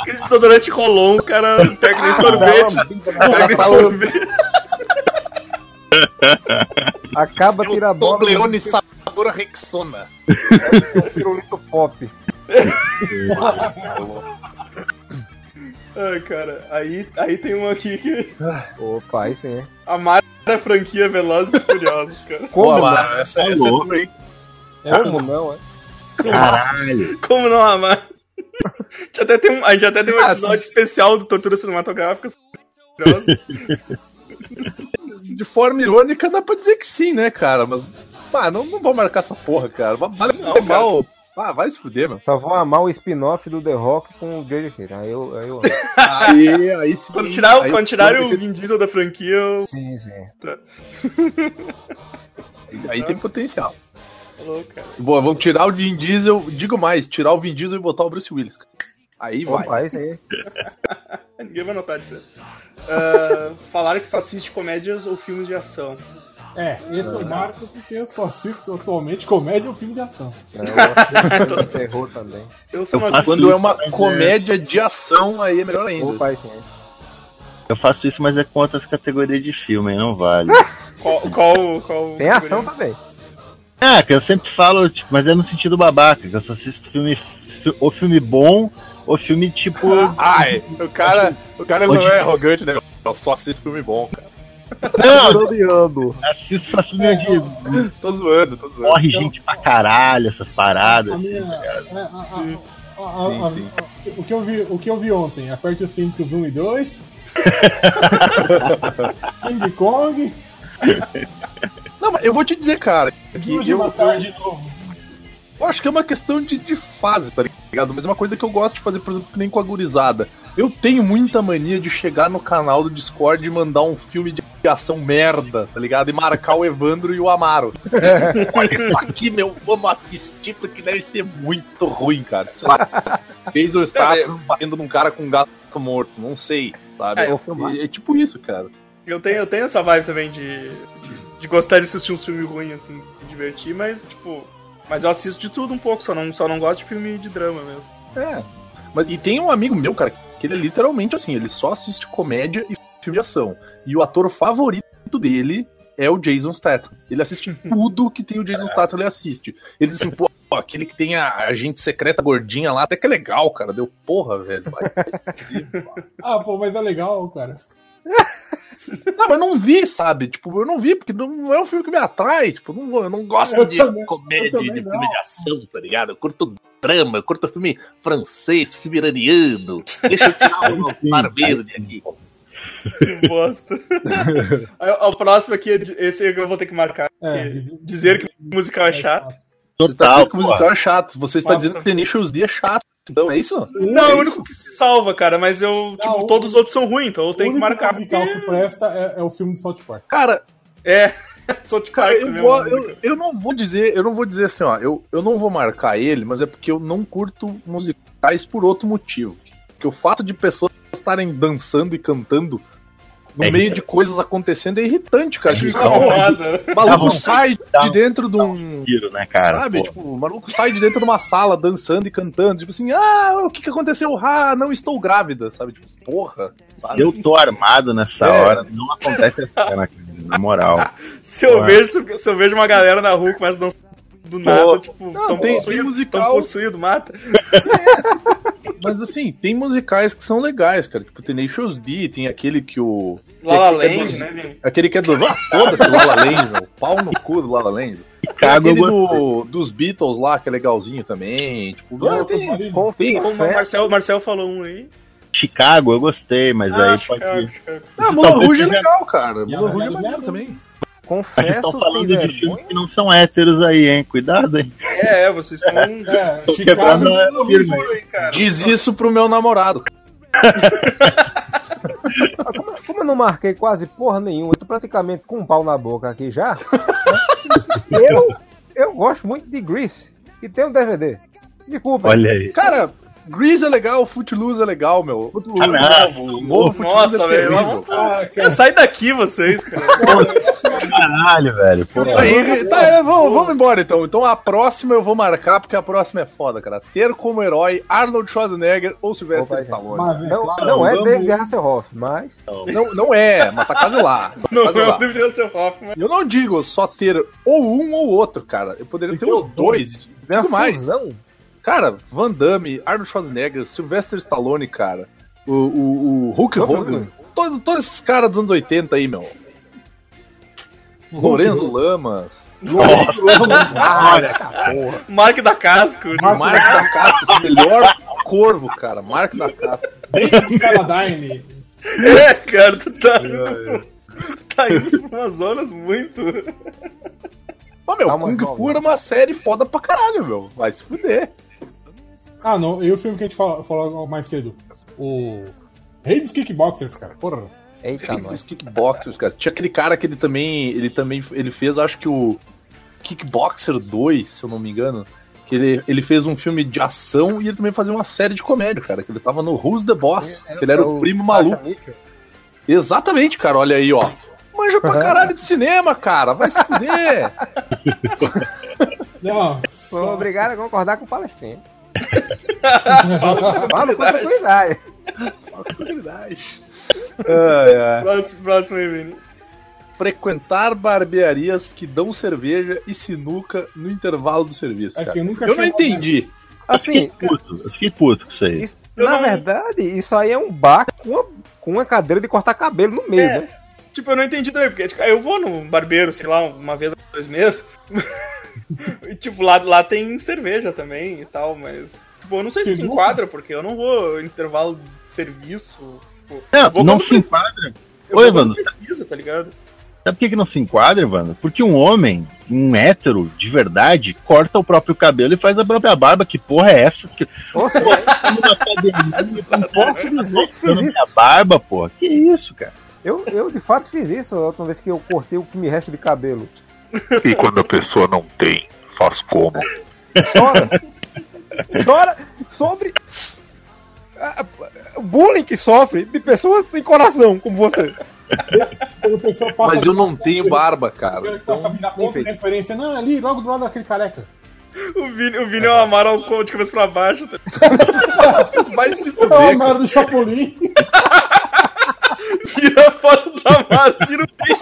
Aquele desodorante rolon, o cara pega nem sorvete. Pega nem sorvete. Acaba, tira a bola. Toblerone sabor Rexona. pirulito pop. Ai, cara, aí, aí tem um aqui que. Opa, aí sim. A da franquia Velozes e Furiosos, cara. Como Pô, não? mano, essa, essa é também. Essa Como não. não, é? Caralho. Como não amar? A gente até tem um, a gente até tem um Ah, episódio especial do Tortura Cinematográfica. De forma irônica, dá pra dizer que sim, né, cara? Mas, ah, não, não vou marcar essa porra, cara. Vale Não, mal. Ah, vai se fuder, mano. Só vão amar o spin-off do The Rock com o Jason Statham. Aí eu, aí eu... Aí, aí sim. Quando tirar, aí, quando tirarem o Vin Diesel da franquia, eu. Sim, sim. aí tem potencial. Falou, cara. Boa, vamos tirar o Vin Diesel. Digo mais, tirar o Vin Diesel e botar o Bruce Willis. cara. Aí vai. Opa, aí sim. Ninguém vai notar a diferença. Ah, falaram que só assiste comédias ou filmes de ação. É, esse eu marco porque eu só assisto atualmente comédia ou filme de ação. É, eu terror também. Eu sou Eu faço Quando é uma é- comédia de ação, aí é melhor ainda. Opa, aí. Eu faço isso, mas é com outras categorias de filme, não vale. Qual, qual, qual Tem ação também. É, que eu sempre falo, tipo, mas é no sentido babaca, que eu só assisto filme, fi- ou filme bom, ou filme tipo. Ai, o cara, o cara não é arrogante, né? Eu só assisto filme bom, cara. Não, assisto filme de Tô zoando, tô zoando. morre gente pra caralho, essas paradas. A assim. minha, é, a- a- Sim. a- a- a- Sim, o, que eu vi, o que eu vi ontem, aperte os cintos 1 e 2. King Kong, Não, mas eu vou te dizer, cara, que eu, Matar eu, de novo. eu acho que é uma questão de, de fases, tá ligado? Mas é uma coisa que eu gosto de fazer, por exemplo, que nem com a gurizada. Eu tenho muita mania de chegar no canal do Discord e mandar um filme de ação merda, tá ligado? E marcar o Evandro e o Amaro. Olha isso aqui, meu, vamos assistir, porque deve ser muito ruim, cara. Sei lá, fez o Statham batendo num cara com um gato morto, não sei, sabe? É, é, é tipo isso, cara. Eu tenho, eu tenho essa vibe também de, de, de gostar de assistir uns filmes ruins, assim, me divertir, mas, tipo. Mas eu assisto de tudo um pouco, só não, só não gosto de filme de drama mesmo. É. Mas, e tem um amigo meu, cara, que ele é literalmente assim, ele só assiste comédia e filme de ação. E o ator favorito dele é o Jason Statham. Ele assiste tudo que tem o Jason Statham, ele assiste. Ele diz assim, pô, aquele que tem a agente secreta gordinha lá, até que é legal, cara. Deu porra, velho. vai. Ah, pô, mas é legal, cara. Não, mas não vi, sabe? Tipo, eu não vi, porque não é um filme que me atrai. Tipo, eu não, vou- eu não gosto Eu de também- comédia, de filme não. de ação, tá ligado? Eu curto drama, eu curto filme francês, filme iraniano. Deixa eu tirar o barbeiro de aqui. Que bosta. O próximo aqui, é esse eu vou ter que marcar. É, que- diz- dizer que o musical é chato. Você tá Total, dizendo que o musical é chato. Você está Nossa. dizendo que Tenacious D é chato. Então é isso? Não, é o único que se salva, cara, mas eu, tipo, Não, todos os outros são ruins, então eu O tenho que marcar. musical porque- que presta é, é o filme do South Park. Cara, É, sou de cara, eu, vou- eu, eu não vou dizer, eu não vou dizer assim, ó, eu, eu não vou marcar ele, mas é porque eu não curto musicais por outro motivo. Porque o fato de pessoas estarem dançando e cantando no É meio de coisas acontecendo é irritante, cara. Tipo, o maluco vontade sai de dentro de um. Tiro, né, cara? Sabe, Pô. tipo, o maluco sai de dentro de uma sala dançando e cantando, tipo assim, ah, o que que aconteceu? Ah, não estou grávida, sabe? Tipo, porra, sabe? Eu tô armado nessa É. hora, não acontece essa cena, cara, na moral. Se eu, vejo, se eu vejo uma galera na rua que começa a dançar do nada, tipo, Não, tão tem- tem possuído, musical- tão possuído, mata. Mas assim, tem musicais que são legais, cara. Tipo, Tenacious D, tem aquele que o. Lala que é Land, do- né? Aquele que é do. Ah, foda-se, Lala Land, meu. Pau no cu do Lala Land. Tem Chicago eu aquele do, dos Beatles lá, que é legalzinho também. Tipo, Nossa, tem, Marília. tem- O Marcel, Marcel falou um aí. Chicago eu gostei, mas Ah, aí Chicago, pode. Chicago. Ah, Moulin Rouge é legal, cara. Moulin Rouge é maneiro do também. Confesso, vocês estão falando de vergonha. filmes que não são héteros aí, hein? Cuidado, hein? É, é, vocês estão. É, Chicago. quebrando juro aí, cara. Diz isso pro meu namorado. Como eu não marquei quase porra nenhuma, eu tô praticamente com um pau na boca aqui já. eu, eu gosto muito de Grease. E tem um DVD. Desculpa. Olha aí. Cara, Grease é legal, Footloose é legal, meu. Footloose Ah, não. novo, Footloose Nossa, é velho. terrível. Ah, É, cara, sai daqui vocês, cara. Caralho, velho. Pô, Aí, tá, é, vamos, vamos embora então. Então a próxima eu vou marcar, porque a próxima é foda, cara. Ter como herói Arnold Schwarzenegger ou Sylvester Opa, Stallone. mas, é Não, claro, não é vamos- David Hasselhoff, mas. Não, não é, mas tá quase lá. Tá Não, quase foi lá. o David Hasselhoff, mas. Eu não digo só ter ou um ou outro, cara. Eu poderia ter os dois. É uma Digo mais. fusão. Cara, Van Damme, Arnold Schwarzenegger, Sylvester Stallone, cara. O, o, o Hulk Hogan. Todos, todos esses caras dos anos 80 aí, meu. Lorenzo Lamas. olha, porra. Mark da Casco. Mark- Mark da Casca, o melhor corvo, cara. Mark da Casca. David Carradine. É, cara, tu tá. tu tá indo pra umas zonas muito. Ô, meu, Calma, Kung. Fu era uma série foda pra caralho, meu. Vai se fuder. Ah, não. E o filme que a gente falou, falou mais cedo? O. Rei dos Kickboxers, cara. Porra. Eita, Os nós. kickboxers, cara. Tinha aquele cara que ele também. Ele também. Ele fez, acho que o. Kickboxer 2, se eu não me engano. Que ele, ele fez um filme de ação e ele também fazia uma série de comédia, cara. Que ele tava no Who's the Boss. que ele era o primo maluco. Exatamente, cara. Olha aí, ó. Manja pra caralho de cinema, cara. Vai se fuder. Não. Sou só- obrigado a concordar com o Palestino. Fala Fala com tranquilidade. Ai, ai. Próximo, próximo aí, Vini. Frequentar barbearias que dão cerveja e sinuca no intervalo do serviço, cara. eu nunca Eu não entendi. Assim, Puto, eu fiquei puto com isso aí. isso- na não- verdade, isso aí é um bar com uma, com uma cadeira de cortar cabelo no meio, É. né? Tipo, eu não entendi também, porque tipo, eu vou no barbeiro, sei lá, uma vez a dois meses. E, tipo, lá, lá tem cerveja também e tal, mas. Tipo, eu não sei se se enquadra, porque eu não vou intervalo de serviço. Tipo, Não, eu vou não se enquadra. eu Oi, Evandro. precisa, tá ligado? Sabe por que, que não se enquadra, Evandro? Porque um homem, um hétero de verdade, corta o próprio cabelo e faz a própria barba. Que porra é essa? Que... Nossa, academia, não posso dizer que isso. minha barba, porra. Que isso, cara? Eu, eu de fato fiz isso a última vez que eu cortei o que me resta de cabelo. E quando a pessoa não tem, faz como? Chora. Chora sobre o bullying que sofre de pessoas sem coração, como você. Mas eu não tenho barba, cara. Ele passa a virar ponto de referência. Não, ali, logo do lado daquele careca. O Vini, o Vini é o Amaro com- de cabeça pra baixo. Vai se É o fuder. cara. Amaro do Chapolin. Vira a foto do Amaro, vira o Vini.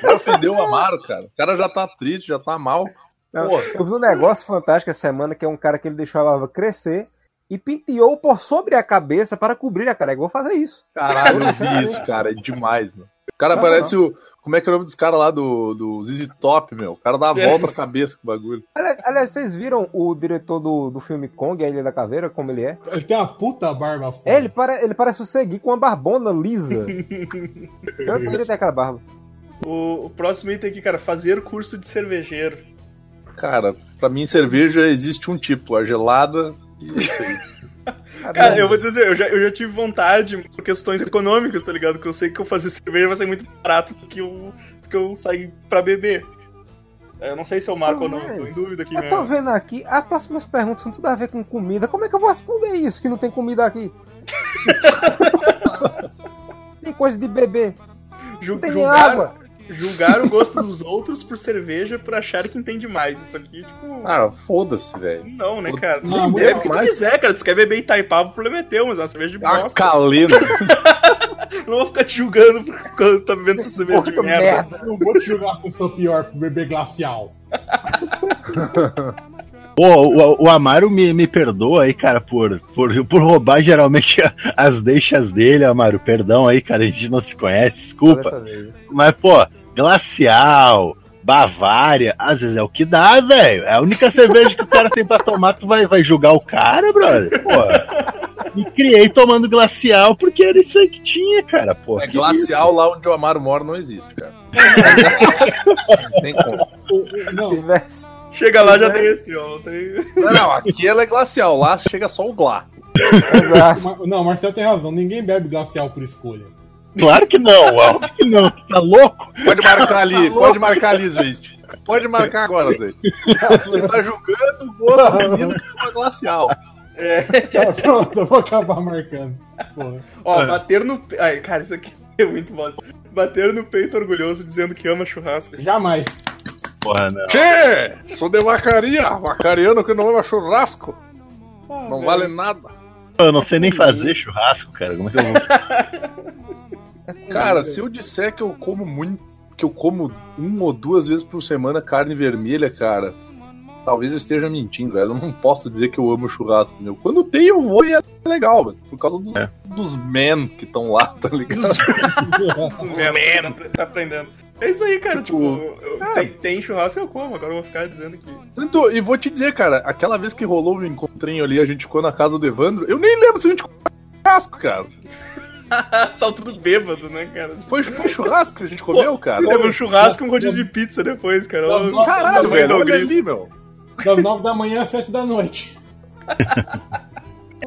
Vai ofender o Amaro, cara. O cara já tá triste, já tá mal. Não, eu vi um negócio fantástico essa semana que é um cara que ele deixou a barba crescer e penteou por sobre a cabeça para cobrir a cara. Eu vou fazer isso. Caralho, eu vi isso, cara. É demais, mano. O cara Não, parece o. Como é que é o nome dos caras lá do, do ZZ Top, meu? O cara dá a volta na cabeça com o bagulho. Aliás, vocês viram o diretor do, do filme Kong, A Ilha da Caveira, como ele é? Ele tem uma puta barba foda. É, ele, pare, ele parece o Segui com uma barbona lisa. Eu queria ter aquela barba. O, o próximo item aqui, cara, fazer curso de cervejeiro. Cara, pra mim, cerveja existe um tipo, a gelada e Cara, eu vou dizer, eu já, eu já tive vontade por questões econômicas, tá ligado? Que eu sei que eu fazer cerveja vai ser muito barato do que eu, do que eu sair pra beber. Eu não sei se eu marco ou não, tô em dúvida aqui Eu tô mesmo. vendo aqui, as próximas perguntas não tudo a ver com comida. Como é que eu vou responder isso que não tem comida aqui? tem coisa de beber, Ju- não tem nem julgar, água. Julgar o gosto dos outros por cerveja por achar que entende mais. Isso aqui, tipo. Ah, foda-se, velho. Não, né, cara? Não, Tu bebe o que tu quiser, cara. Tu quer beber Itaipava, o problema é teu, mas é uma cerveja de A bosta. calena. Não vou ficar te julgando por quando tá bebendo essa cerveja de merda. merda. Eu vou te jogar com pessoa pior pro bebê glacial. Pô, o, o Amaro me, me perdoa aí, cara, por, por, por roubar geralmente as deixas dele, Amaro. Perdão aí, cara, a gente não se conhece, desculpa. Mas, pô, Glacial, Bavária, às vezes é o que dá, velho. É a única cerveja que o cara tem pra tomar, tu vai, vai julgar o cara, brother? Pô, me criei tomando Glacial porque era isso aí que tinha, cara, pô. É Que glacial lá onde o Amaro mora não existe, cara. Nem como. Não, Se tivesse. Chega lá, já tem esse, ó. Tem... Não, não, aqui ela é glacial, lá chega só o Glá. Exato. Não, Marcelo tem razão. Ninguém bebe glacial por escolha. Claro que não, óbvio que não. Tá louco? Pode marcar ali, pode marcar ali, Zwist. Pode marcar agora, Zwist. Você tá julgando o gosto do menino que foi glacial. Tá, pronto, eu vou acabar marcando. Porra. Ó, É. bater no. Ai, cara, isso aqui é muito bosta. Bater no peito orgulhoso dizendo que ama churrasco. Jamais. Porra, não. Tchê, sou de vacaria, vacariano que não ama churrasco. Ah, Não velho. vale nada. Eu não sei nem fazer churrasco, cara. Como é que eu vou. Cara, se eu disser que eu como muito, que eu como uma ou duas vezes por semana carne vermelha, cara, talvez eu esteja mentindo, velho. Eu não posso dizer que eu amo churrasco, meu. Quando tem, eu vou e é legal, mas por causa dos, dos men que estão lá, tá ligado? Isso mesmo, tá, tá aprendendo. É isso aí, cara. Tipo, eu- é. tem, tem churrasco eu como, agora eu vou ficar dizendo que. Então, e vou te dizer, cara, aquela vez que rolou o encontrinho ali, a gente ficou na casa do Evandro, eu nem lembro se a gente comeu churrasco, cara. tá tudo bêbado, né, cara? Foi, foi churrasco que a gente comeu, cara? Teve um churrasco e um rodízio de pizza depois, cara. Das nove- Caralho, Tamanho velho, olha ali, meu. Das nove da manhã às sete da noite.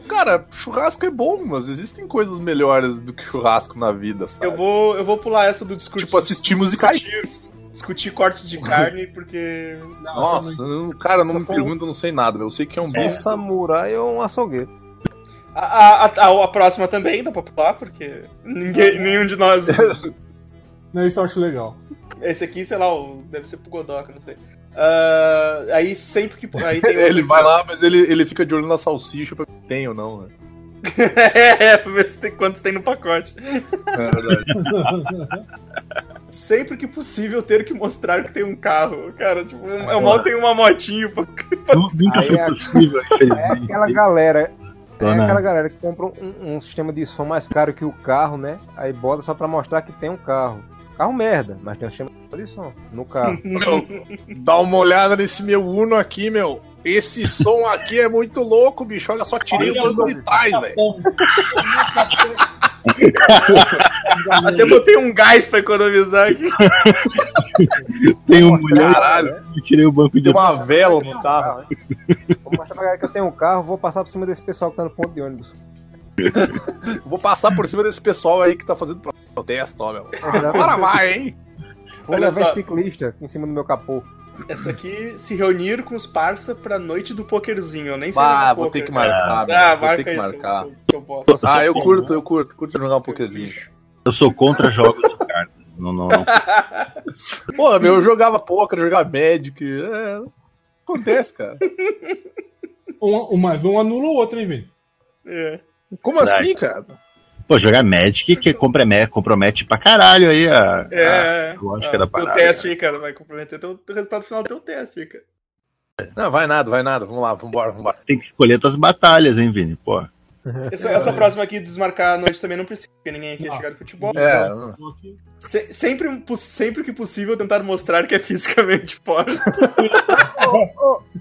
Cara, churrasco é bom, mas existem coisas melhores do que churrasco na vida, sabe? Eu vou, eu vou pular essa do discutir, Tipo, assistir musicais. discutir cortes de carne, porque. Nossa, essa não- eu- cara, não me pergunta, eu não sei nada, eu sei que é um Um bife. samurai ou um açougueiro. A, a, a, a próxima também dá pra pular, porque ninguém, nenhum de nós. Não, isso eu acho legal. Esse aqui, sei lá, o- deve ser pro Godoka, não sei. Ah, aí sempre que. Aí tem Ele vai lá, mas ele, ele fica de olho na salsicha pra ver se tem ou não, né? é, pra ver se tem, quantos tem no pacote. É verdade. Sempre que possível ter que mostrar que tem um carro. Cara, tipo, eu mal tenho uma motinho pra. pra- Nunca Aí foi é- possível, É aquela galera. É aquela galera que compra um, um sistema de som mais caro que o carro, né? Aí bota só pra mostrar que tem um carro. Carro merda, mas tem um sistema de som no carro. Meu, dá uma olhada nesse meu Uno aqui, meu. Esse som aqui é muito louco, bicho. Olha só, tirei o banco de trás, velho. Até botei um gás pra economizar aqui. Tem um mulher Caralho, tirei o banco de tem uma vela no carro. Vou mostrar pra galera que eu tenho um carro, vou passar por cima desse pessoal que tá no ponto de ônibus. Vou passar por cima desse pessoal aí que tá fazendo protesto, ó, meu. Agora vai, hein? Vou Olha levar só. ciclista em cima do meu capô. Essa aqui, se reunir com os parça pra noite do pokerzinho. Eu nem sei Ah, vou poker. ter que marcar. Ah, Vou marca ter que marcar. se eu- se eu posso. Ah, eu curto, eu curto. Curto jogar um pouquinho. Eu sou contra jogos de cartas. Não, não, não. Pô, meu, eu jogava poker, eu jogava Magic. É, acontece, cara. Um, mas um anula o outro, hein, Vini? É. Como assim, cara? Pô, jogar Magic que compromete, compromete pra caralho aí a, É, a lógica da teu parada. teste aí, cara. Vai complementar teu, teu resultado final do teu teste aí, cara. Não, vai nada, vai nada. Vamos lá, vambora, vambora. Tem que escolher tuas batalhas, hein, Vini? Pô. Essa, essa próxima aqui, desmarcar a noite, também não precisa, porque ninguém aqui é chegado de futebol. É, aqui. Se- sempre, sempre que possível, tentar mostrar que é fisicamente forte.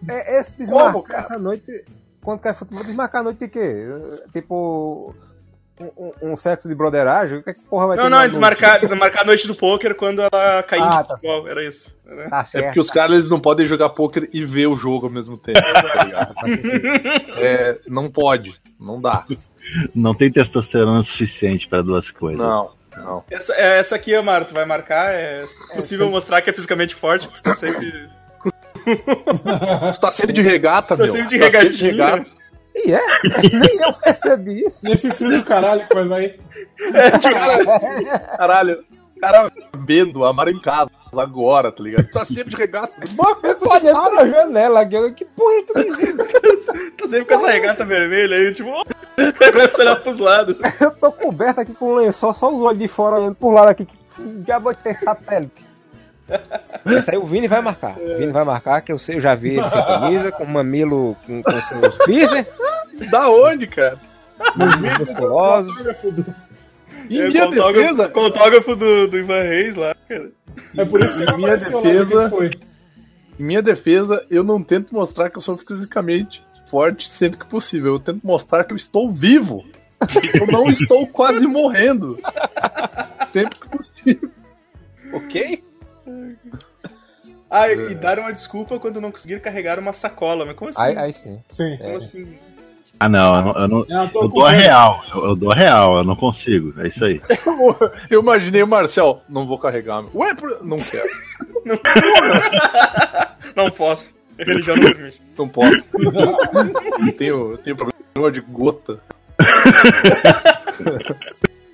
É, esse desmarcar Como, essa noite, quando cai futebol, desmarcar a noite de quê? Tipo, um, um- sexo de broderagem? O que, é que porra vai Não, ter não, é desmarcar, desmarcar a noite do poker quando ela cair Ah, de tá. futebol. Era isso. Era- noite? Tá É certo. porque os caras eles não podem jogar poker e ver o jogo ao mesmo tempo. tá ligado? É, não pode, não dá. Não tem testosterona suficiente pra duas coisas. Não, não. Essa, é, essa aqui, Amaro, tu vai marcar. É possível mostrar que é fisicamente forte, porque tu tá sempre. Tu tá sempre de regata, Tá meu. sempre de Tá sempre regatinha. regata. E é? Nem eu percebi isso. Nesse frio do caralho que faz aí. Caralho, cara vendo Amaro em casa agora, tá ligado? Tá sempre de regata. Olhando pela janela aqui, eu, que porra é tem isso? Tá sempre com essa regata vermelha aí, tipo. Começa a olhar pros lados. Eu tô coberto aqui com um lençol, só os olhos de fora olhando por lado aqui. Que diabo tem satélite? Esse aí o Vini vai marcar. O Vini vai marcar, que eu sei, eu já vi ele sem camisa, com mamilo com, com seus bíceps, Da onde, cara? Autógrafo do- Em É, minha com autógrafo- defesa, Com o autógrafo do, do Ivan Reis lá, cara. É por isso que não minha defesa- foi. em minha defesa, eu não tento mostrar que eu sou fisicamente forte sempre que possível. Eu tento mostrar que eu estou vivo. Eu não estou quase morrendo. Sempre que possível. Ok? Ah, e, e dar uma desculpa quando não conseguir carregar uma sacola. Mas como assim? Aí, aí sim. Sim. Como assim? Ah, não, eu não, eu não- É, eu eu dou a real. Eu, eu dou a real, eu não consigo. É isso aí. Eu imaginei o Marcel, não vou carregar. Ué, por- não quero. Não posso. A religião não permite. Não posso. Eu tenho, eu tenho problema de gota.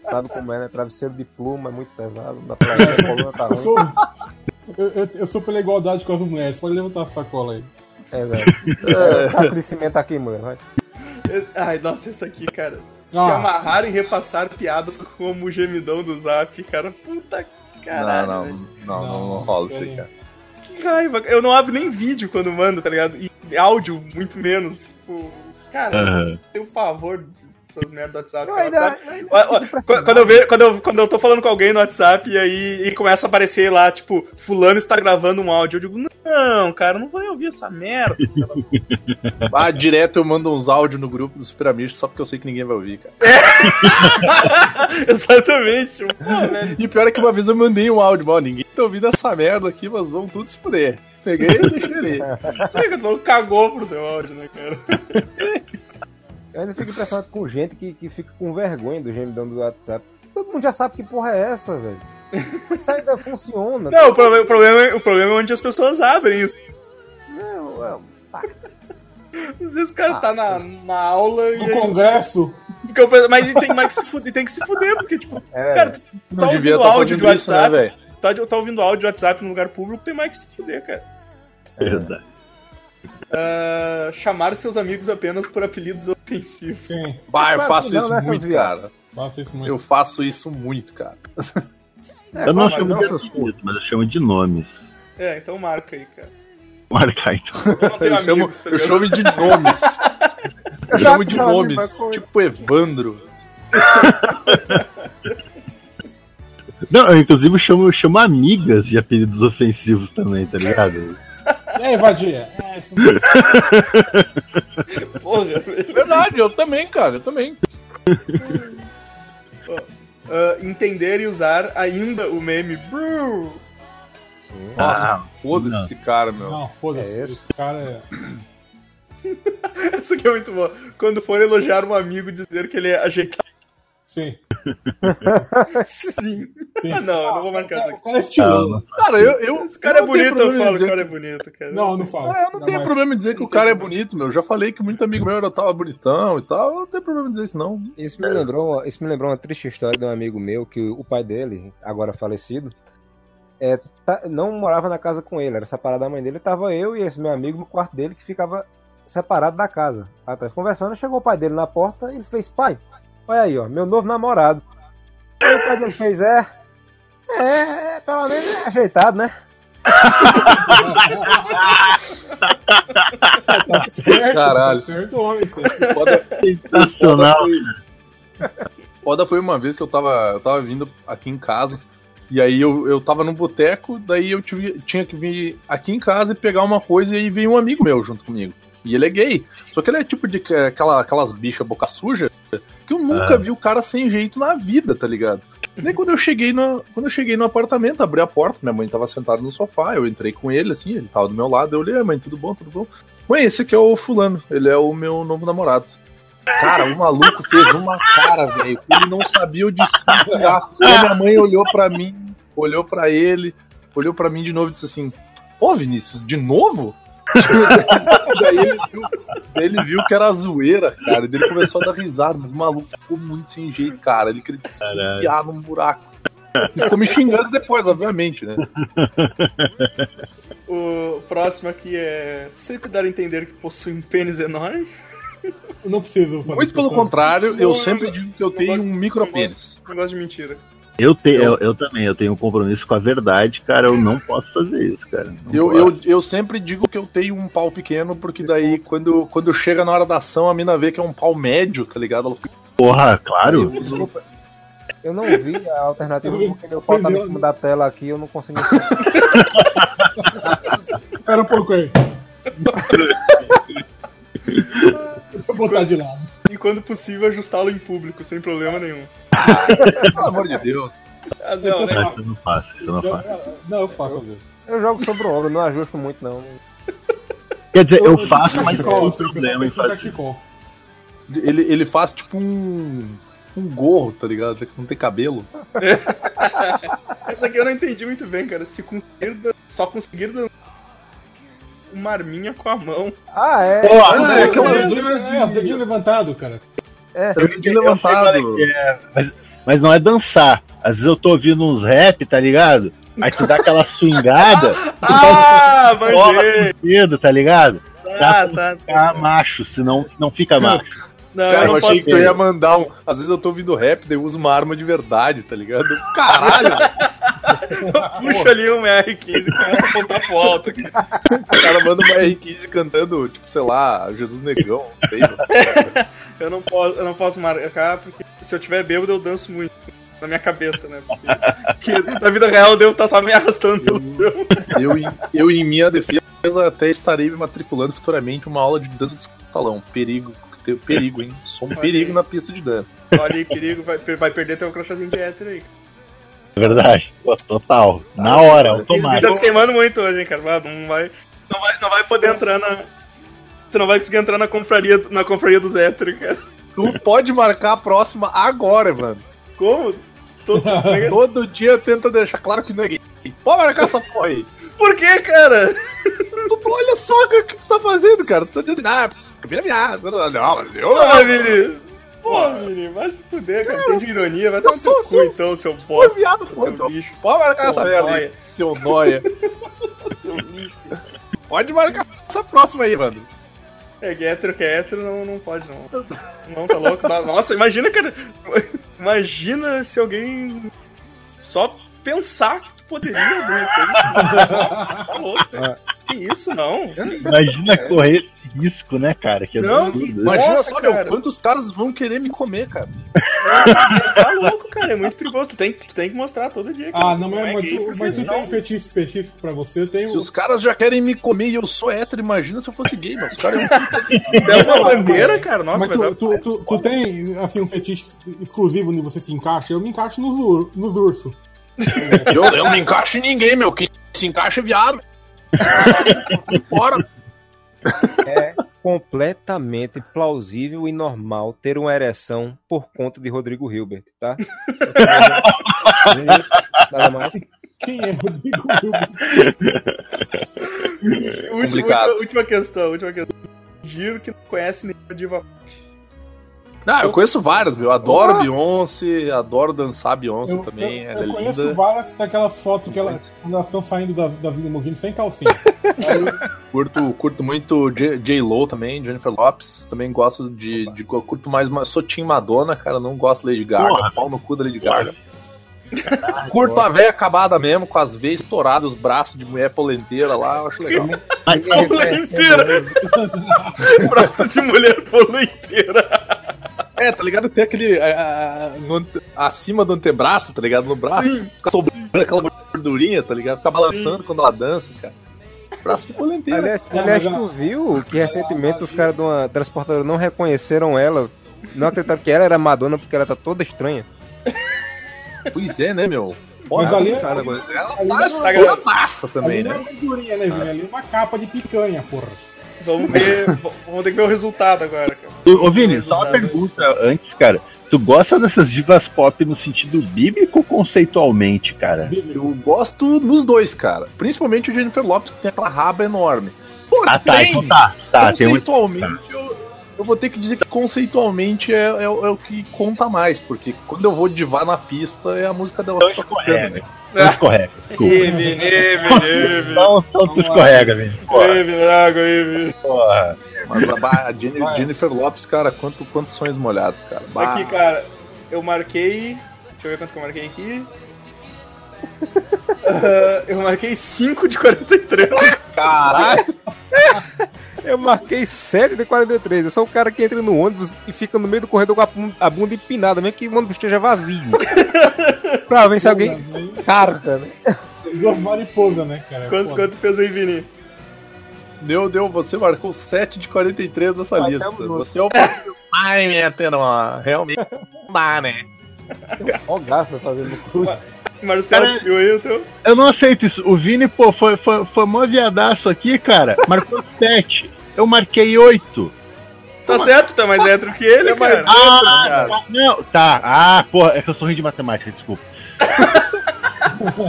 Sabe como é, né? Travesseiro de pluma é muito pesado, não dá pra levar, a coluna tá Eu ruim. sou, eu, eu, eu sou pela igualdade com as mulheres. Pode levantar a sacola aí. É, velho. É, de cimento aqui, mano. vai. Ai, nossa, isso aqui, cara. Se Ah. amarrar e repassar piadas como o gemidão do zap, cara. Puta caralho. não, não, não, não, não Não, rola isso não. aí, cara. Que raiva. Eu não abro nem vídeo quando mando, tá ligado? E áudio, muito menos. Tipo, cara, Aham. eu tenho pavor dessas merdas do WhatsApp. Cara. ainda- WhatsApp- ainda Ó, ó, fico impressionado. Quando quando eu, vejo, quando, eu, quando eu tô falando com alguém no WhatsApp e aí e começa a aparecer lá, tipo, fulano está gravando um áudio, eu digo, não, cara, não vai ouvir essa merda. Ah, direto eu mando uns áudios no grupo do Super Amigos só porque eu sei que ninguém vai ouvir, cara. Exatamente. Tipo, pô. E pior é que uma vez eu mandei um áudio, mano, ninguém tá ouvindo essa merda aqui, mas vamos tudo se fuder. Peguei e deixei ali. Sabe que o cagou pro teu áudio, né, cara? Eu ainda fico impressionado com gente que, que fica com vergonha do gemidão do WhatsApp. Todo mundo já sabe que porra é essa, velho. Isso ainda funciona. Não, o problema, o, problema, é- o problema é onde as pessoas abrem isso. Não, é- tá. Às vezes o cara tá na, na aula e. No aí- congresso, Porque eu mas ele tem mais que se fuder, tem que se fuder, porque, tipo, É, cara, tu Não tá devia ouvindo estar áudio de fazendo isso, né, WhatsApp, velho? tá, tá ouvindo áudio de WhatsApp num lugar público, tem mais que se fuder, cara. Verdade. Ah, chamar seus amigos apenas por apelidos ofensivos. sim. Bah, eu faço não, isso muito, cara. Faça isso muito. Eu faço isso muito, cara. É, Eu não mas chamo não, de apelido, mas eu chamo de nomes. É, então marca aí, cara. Marcar então. Eu não tenho Eu chamo, amigos, tá eu chamo de nomes. Eu chamo de nomes. Tipo Evandro. Não, eu inclusive chamo, eu chamo amigas de apelidos ofensivos também, tá ligado? E aí, vadia? É, isso. Porra. Verdade, eu também, cara, eu também. Ah, entender e usar ainda o meme Bru. Nossa, Ah, foda-se esse cara, meu. Não, foda-se. É esse? esse cara é. Essa aqui é muito boa. Quando for elogiar um amigo, dizer que ele é ajeitado. Sim. Sim. Ah, não, eu não vou marcar isso O aqui. cara é estiloso. Cara, eu. eu Esse cara é eu não tenho bonito, eu falo, o dizer cara é bonito, cara. Não, eu não falo. Ah, eu não tenho mas- problema em dizer que o cara é bonito, meu. Eu já falei que muito amigo meu era tava bonitão e tal. Eu não tenho problema em dizer isso, não. Isso me lembrou, isso me lembrou uma triste história de um amigo meu que o pai dele, agora falecido, é, tá- não morava na casa com ele, era separado da mãe dele. Tava eu e esse meu amigo no quarto dele que ficava separado da casa. Atrás conversando, chegou o pai dele na porta e ele fez: Pai, olha aí, ó, meu novo namorado. Aí o pai dele fez: É, é, é, pelo menos é ajeitado, né? Tá certo, Caralho. tá certo, homem. Isso. Foda, Sensacional. Foda foi, foda foi uma vez que eu tava, eu tava vindo aqui em casa. E aí eu, eu tava num boteco, daí eu tive- tinha que vir aqui em casa e pegar uma coisa e aí veio um amigo meu junto comigo. E ele é gay. Só que ele é tipo de que- aquela, aquelas bichas boca suja que eu nunca Ah. vi o cara sem jeito na vida, tá ligado? E daí quando eu cheguei no, quando eu cheguei no apartamento, abri a porta, minha mãe tava sentada no sofá, eu entrei com ele assim, ele tava do meu lado, eu olhei, "Ah, mãe, tudo bom, tudo bom? Mãe, esse aqui é o fulano, ele é o meu novo namorado. Cara, o maluco fez uma cara, velho, ele não sabia o de se virar. Aí minha mãe olhou pra mim, olhou pra ele, olhou pra mim de novo e disse assim: Ô Vinícius, de novo? daí ele viu, daí ele viu que era zoeira, cara. E daí ele começou a dar risada, o maluco ficou muito sem jeito, cara. Ele queria se enfiar num buraco. E ficou me xingando depois, obviamente, né? O próximo aqui é sempre dar a entender que possui um pênis enorme. Não preciso fazer Muito pelo contrário, eu eu sempre digo que eu tenho um não micropênis. Não gosto de mentira. Eu, te, eu, eu também, eu tenho um compromisso com a verdade, cara. Eu não posso fazer isso, cara. Eu, eu, eu sempre digo que eu tenho um pau pequeno, porque daí quando, quando chega na hora da ação, a mina vê que é um pau médio, tá ligado? Ela fica. Porra, claro. Desculpa. Eu não vi a alternativa porque meu pau tava em cima da tela aqui e eu não consegui. Espera um pouco aí. Eu botar de lado. E quando possível, ajustá-lo em público, sem problema nenhum. Pelo amor de Deus. Ah, não, né? Eu não faço, isso eu não faço. Não, eu faço vezes. Eu jogo sobre o ombro, não ajusto muito não. Quer dizer, eu tipo faço, mas tem problema em fazer. Ele, ele faz tipo um. um gorro, tá ligado? Não tem cabelo. Essa aqui eu não entendi muito bem, cara. Se conseguir dan- só conseguir dançar uma arminha com a mão. Ah, é. Pô, É, é, aquela aquela- dedinho, é, o dedinho levantado, cara. É, Eu sei qual é que é, mas, mas não é dançar. Às vezes eu tô ouvindo uns rap, tá ligado? Aí tu dá aquela swingada, Ah, com o dedo, tá ligado? Tá, tá, Ficar macho, senão não fica macho. Não, Cara, eu eu, achei posso que tu ia mandar um. Às vezes eu tô ouvindo rap, daí eu uso uma arma de verdade, tá ligado? Caralho! Puxa ali um R15 e começa a apontar pro alto. aqui. o cara manda uma R15 cantando, tipo, sei lá, Jesus Negão, sei. Eu não posso, eu não posso marcar, porque se eu tiver bêbado eu danço muito. Na minha cabeça, né? Porque, porque na vida real eu devo estar só me arrastando pelo chão. Eu, em- eu, em minha defesa, até estarei me matriculando futuramente uma aula de dança de salão. Perigo, te- perigo, hein? Sou um perigo aí. na pista de dança. Olha aí, perigo, vai, vai perder teu crochêzinho de hétero aí. É verdade. Total. Na hora, Ele tá automático. se queimando muito hoje, hein, cara? Não vai, não vai, não vai poder entrar na. Tu não vai conseguir entrar na confraria, na confraria dos héteros, cara. Tu pode marcar a próxima agora, mano. Como? Todo- Todo dia tenta deixar claro que não é gay. Pode marcar essa porra aí. Por que, cara? Tu, olha só o que, que tu tá fazendo, cara. Tu tá dizendo, ah, vira viado. Não, mas eu não. Vini. Pô, Vini, vai se fuder, cara. Tem de ironia, vai tomar teu cu então, seu Pô, bosta. viado, Seu foda bicho. Pode marcar Seu essa merda seu noia. Seu lixo. Pode marcar essa próxima aí, mano. É que hétero que é hétero não, não pode, não. Não, tá louco? Nossa, imagina, cara. Imagina se alguém só pensar que tu poderia, de repente. Tá louco, cara. Que isso, não. Imagina correr esse risco, né, cara? Que Não, absurdo. Imagina Nossa, só, meu, cara. quantos caras vão querer me comer, cara. Tá louco, cara. É muito perigoso. Tu tem, tu tem que mostrar todo dia. cara. Ah, não, mas, é mas, gay, tu, mas tu tem um fetiche específico pra você, eu tenho. Se os caras já querem me comer e eu sou hétero, imagina se eu fosse gay, mano. Os caras iam der uma bandeira, cara, nossa, mas tu, tu, tu, tu tem, assim, um fetiche exclusivo onde você se encaixa? Eu me encaixo nos, nos ursos. Eu, eu não me encaixo em ninguém, meu. Quem se encaixa é viado. Fora. é completamente plausível e normal ter uma ereção por conta de Rodrigo Hilbert, tá? Nada mais. Quem é Rodrigo Hilbert? Última, última, última questão, última questão. Giro que não conhece nenhuma diva. Ah, eu conheço várias, meu. Adoro Ah! Beyoncé, adoro dançar Beyoncé Eu, também. eu, ela eu é conheço linda. várias daquelas fotos que ela, quando elas estão saindo da, das limusines sem calcinha. Aí, Curto, curto muito J-Lo também, Jennifer Lopes. Também gosto de. de curto mais. uma- Sou Team Madonna, cara. Não gosto de Lady Gaga. Porra. Pau no cu da Lady Gaga. curto a véia acabada mesmo, com as veias estouradas, os braços de mulher polenteira lá. Eu acho legal. Polenteira! Braço de mulher polenteira. É, tá ligado? Tem aquele. é, é, no ante- acima do antebraço, tá ligado? No braço. Sim. Fica sobrando aquela gordurinha, tá ligado? Fica balançando quando ela dança, cara. Braço de polenteira. Aliás, aliás tu viu que recentemente os caras de uma transportadora não reconheceram ela, não acreditaram que ela era Madonna porque ela tá toda estranha. Pois é, né, meu? Mas ali, cara, ali, agora. Ela ali tá é- estourada massa também, ali né? é gordurinha, né, Vini? Ali é uma capa de picanha, porra. Vamos ver. Vamos ter que ver o resultado agora, cara. Ô, Vini, só uma pergunta antes, cara. Tu gosta dessas divas pop no sentido bíblico ou conceitualmente, cara? Eu gosto nos dois, cara. Principalmente o Jennifer Lopes, que tem aquela raba enorme. Porém, Ah, tá, então tá. Tá, tem um. Eu, vou ter que dizer que conceitualmente é, é o- é o que conta mais, porque quando eu vou divar na pista é a música dela Então que tá escorrega. tocando, né? Escorrega. Vini, Vini. Então, então tu escorrega, Vini. Porra. Mas a, a Vai. Jennifer Lopes, cara, quanto, quantos sonhos molhados, cara. Bah. Aqui, cara, eu marquei. Deixa eu ver quanto que eu marquei aqui. Ah, eu marquei 5 de 43. Caralho! Eu marquei 7 de 43. Eu sou o cara que entra no ônibus e fica no meio do corredor com a bun- a bunda empinada, mesmo que o ônibus esteja vazio. pra ver se alguém carga, né? Duas mariposas, né, cara? Quanto, Foda. quanto fez aí, Vini? Deu, deu, você marcou 7 de 43 nessa Até lista. Você é o Ai, minha tena, realmente não dá, né? Ó, graça fazendo cruz. Marcelo, Cara, aí o teu? Eu não aceito isso. O Vini, pô, foi, foi, foi mó viadaço aqui, cara. Marcou 7. Eu marquei 8. Tá certo, tá mais hétero que ele, É mais cara. Ah, tá, não, tá. Ah, porra, é que eu sou ruim de matemática, desculpa.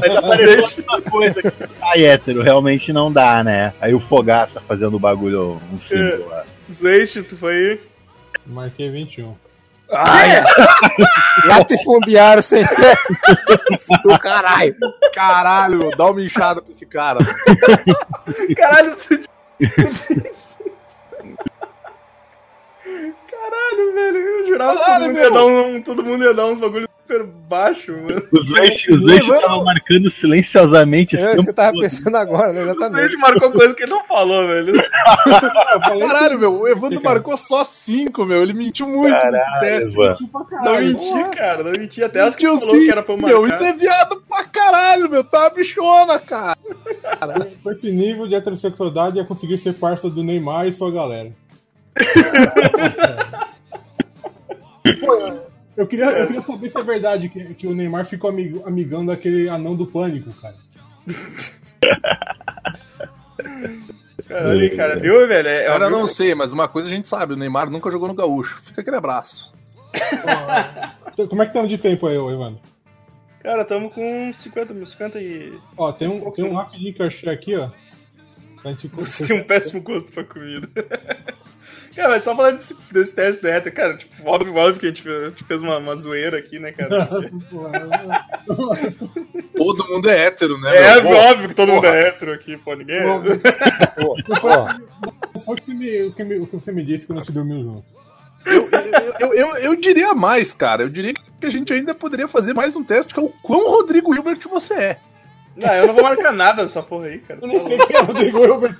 Mas apareceu uma coisa que tá hétero, realmente não dá, né? Aí o Fogaça fazendo o bagulho, um símbolo lá. Zweish, tu foi aí. Marquei 21. Latifundiário sem. Do caralho. Caralho, dá uma inchada pra esse cara. Caralho, você... Caralho, velho, eu jurava que todo mundo, meu. ia dar um, todo mundo ia dar uns bagulhos super baixo, mano. Os dois estavam marcando silenciosamente esse É isso que eu tava todo. pensando agora, né? O Exatamente. Zweish marcou coisa que ele não falou, velho. Caralho, meu, o Evandro cara. marcou só 5, meu. Ele mentiu muito Caralho, pra Não menti, cara, não menti. Até as que Mentiu falou sim, que era pra eu Meu, marcar. e é viado pra caralho, meu. Tá bichona, cara. Com esse nível de heterossexualidade é conseguir ser parça do Neymar e sua galera. Pô, eu- queria, eu queria saber se é verdade que, que o Neymar ficou amigo, amigão daquele anão do pânico, cara. Caralho, cara, viu, velho? É, Cara, eu não sei, mas uma coisa a gente sabe: o Neymar nunca jogou no Gaúcho. Fica aquele abraço. Como é que estamos de tempo aí, Evandro? Cara, tamo com 50, 50 e. Ó, tem um, tem um rapidinho que eu achei aqui, ó. Gente Você tem um péssimo gosto pra comida. Cara, mas só falar desse, desse teste do hétero, cara, tipo, óbvio, óbvio que a gente, fez- a gente fez uma, uma zoeira aqui, né, cara? Todo mundo é hétero, né? É meu? Óbvio que todo mundo é hétero aqui, pô, ninguém é. Não foi, não que você me, o, que me- o que você me disse quando a gente dormiu junto. Eu, eu, eu diria mais, cara. Eu diria que a gente ainda poderia fazer mais um teste, que é o quão Rodrigo Hilbert você é. Não, eu não vou marcar nada dessa porra aí, cara. Eu nem sei quem é o Rodrigo Hilbert.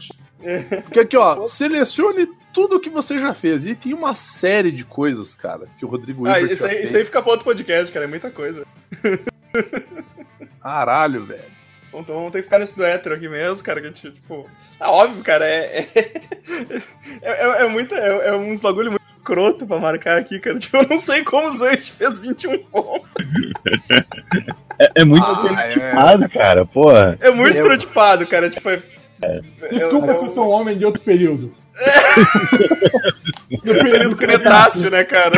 Porque aqui, ó, selecione tudo que você já fez. E tem uma série de coisas, cara, que o Rodrigo Ah, Hilbert isso já aí, fez. isso aí fica pra outro podcast, cara, é muita coisa. Caralho, velho. Então vamos ter que ficar nesse do hétero aqui mesmo, cara, que a gente, tipo... Ah, óbvio, cara, é... É, é, é, muita, é, é uns bagulho muito escroto pra marcar aqui, cara. Tipo, eu não sei como o Zoist fez 21 pontos. É, é muito Ah, estereotipado, cara, porra. É muito estereotipado, cara, tipo... É... Desculpa é, se eu sou um homem de outro período. Do período Cretáceo, né, cara?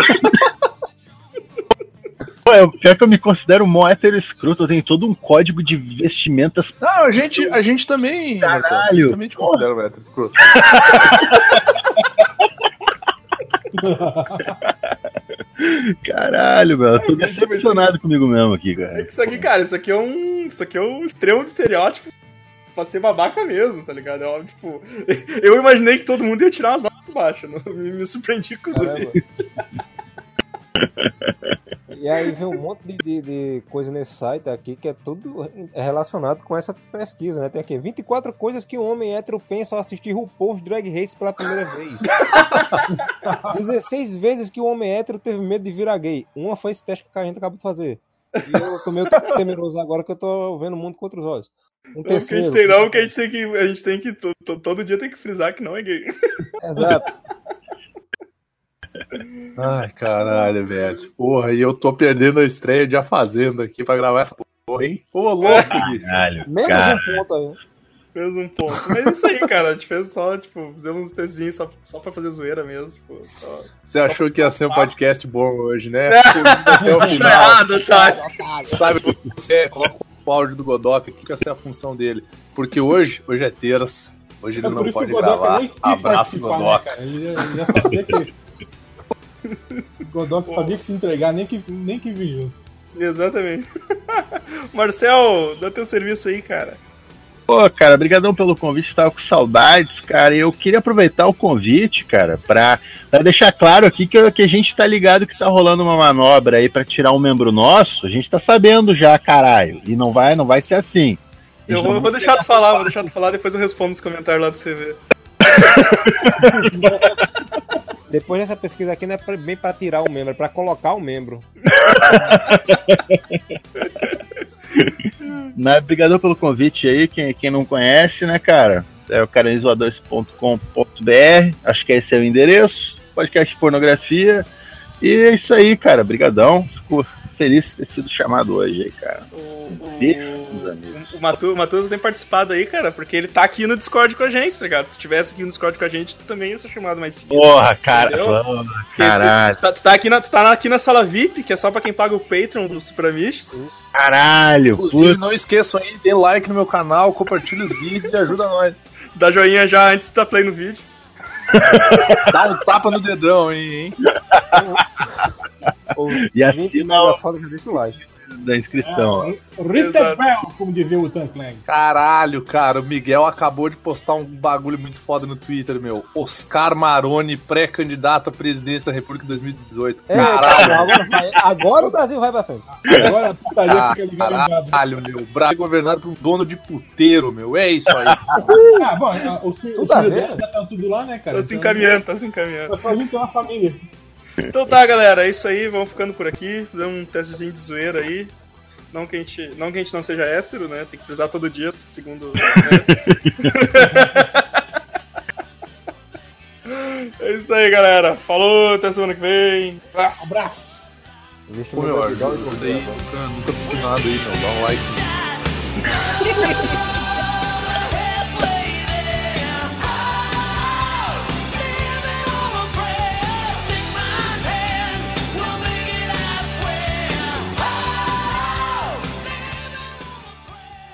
Pô, eu, pior que eu me considero mó hétero escroto, eu tenho todo um código de vestimentas. Não, a gente, a gente também. Caralho. Gente também te considera um hétero escroto. Caralho, meu, eu tô decepcionado comigo mesmo aqui, É cara. que isso aqui, cara, isso aqui é um. Isso aqui é um extremo de estereótipo pra ser babaca mesmo, tá ligado? É óbvio, tipo. Eu imaginei que todo mundo ia tirar as notas baixas. Me, me surpreendi com os dois. E aí vem um monte de, de, de coisa nesse site aqui que é tudo é relacionado com essa pesquisa, né? Tem aqui 24 coisas que um homem hétero pensa ao assistir RuPaul's Drag Race pela primeira vez. 16 vezes que o homem hétero teve medo de virar gay. Uma foi esse teste que a gente acabou de fazer. E eu tô meio temeroso agora que eu tô vendo o mundo com outros olhos. Um Não que a gente tem, não, que a gente tem que. A gente tem que. to- to- todo dia tem que frisar que não é gay. Exato. Ai, caralho, velho. Porra, e eu tô perdendo a estreia de A Fazenda aqui pra gravar essa porra, hein? Ô, louco. Caralho, Menos cara. um ponto aí. Fez um ponto. Mas é isso aí, cara. A gente fez só, tipo, fizemos uns textinhos só, só pra fazer zoeira mesmo. Tipo, só. Você achou que ia ser um podcast bom hoje, né? Até o Tá final. errado, tá? Sabe o que você coloca o áudio do Godoc aqui, que essa é a função dele. Porque hoje, hoje é terça. Hoje ele É não pode o gravar. Abraço, né, Godoc. cara? Ele, ele já sabia que. O Godoka sabia que se entregar, nem que, nem que vir junto. Exatamente. Marcel, dá teu serviço aí, cara. Pô, cara, brigadão pelo convite, tava com saudades, cara. E eu queria aproveitar o convite, cara, pra, pra deixar claro aqui que, que a gente tá ligado que tá rolando uma manobra aí pra tirar um membro nosso. A gente tá sabendo já, caralho. E não vai, não vai ser assim. Eu vou, vou deixar tu falar, vou deixar tu falar, depois eu respondo nos comentários lá do CV. Depois dessa pesquisa aqui não é bem pra tirar o membro, é pra colocar o membro. Né, Obrigado pelo convite aí, quem, quem não conhece, né, cara? É o caranizoadores.com.br, acho que esse é o endereço, podcast pornografia. E é isso aí, cara, brigadão. Fico feliz de ter sido chamado hoje aí, cara. O, o, Beijo, meus amigos. o, Matu, o Matuso tem participado aí, cara, porque ele tá aqui no Discord com a gente, tá ligado? Se tu tivesse aqui no Discord com a gente, tu também ia ser chamado mais seguido. Porra, cara, vamos, caralho, Tu tá, tu tá aqui na, tu tá aqui na sala VIP, que é só pra quem paga o Patreon do Supramiches. caralho, Inclusive, puta. não esqueçam aí, dê like no meu canal, compartilhe os vídeos e ajuda nós. Dá joinha já antes de dar play no vídeo. Dá um tapa no dedão aí, hein? E assina foda que deixa o like. Da inscrição. Ah, ó. Rittenbell, como dizia o Tan. Caralho, cara, o Miguel acabou de postar um bagulho muito foda no Twitter, meu. Oscar Maroni, pré-candidato à presidência da República em 2018. É, Caralho, cara, agora, agora o Brasil vai pra frente. Agora a putaria fica ligada caralho, meu. Brasil governado por um dono de puteiro, meu. É isso aí. Ah, bom, o, o dela já tá tudo lá, né, cara? Tá se Então, encaminhando, tá se encaminhando. É só ter uma família. Então tá, galera, é isso aí. Vamos ficando por aqui. Fizemos um testezinho de zoeira aí. Não que, a gente, não que a gente não seja hétero, né? Tem que precisar todo dia, segundo. né? é isso aí, galera. Falou, até semana que vem. Abraço. Abraço. Deixa eu ver aí. Nunca, fiz nada aí, meu. Dá um like.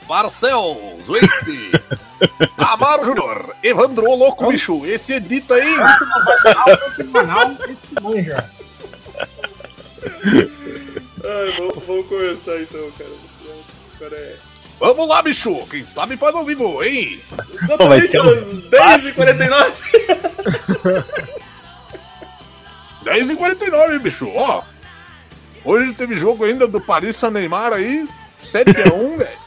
Marcel, Zweste, Amaro Júnior, Evandro o Louco Bicho, esse edita aí. Canal, esse manja. Ai, vamos, vamos começar então, cara. Agora é. Vamos lá, bicho, quem sabe faz ao vivo, hein? Exatamente ser um às 10h49. 10h49, bicho, ó. Hoje teve jogo ainda do Paris Saint Neymar aí, 7x1, velho.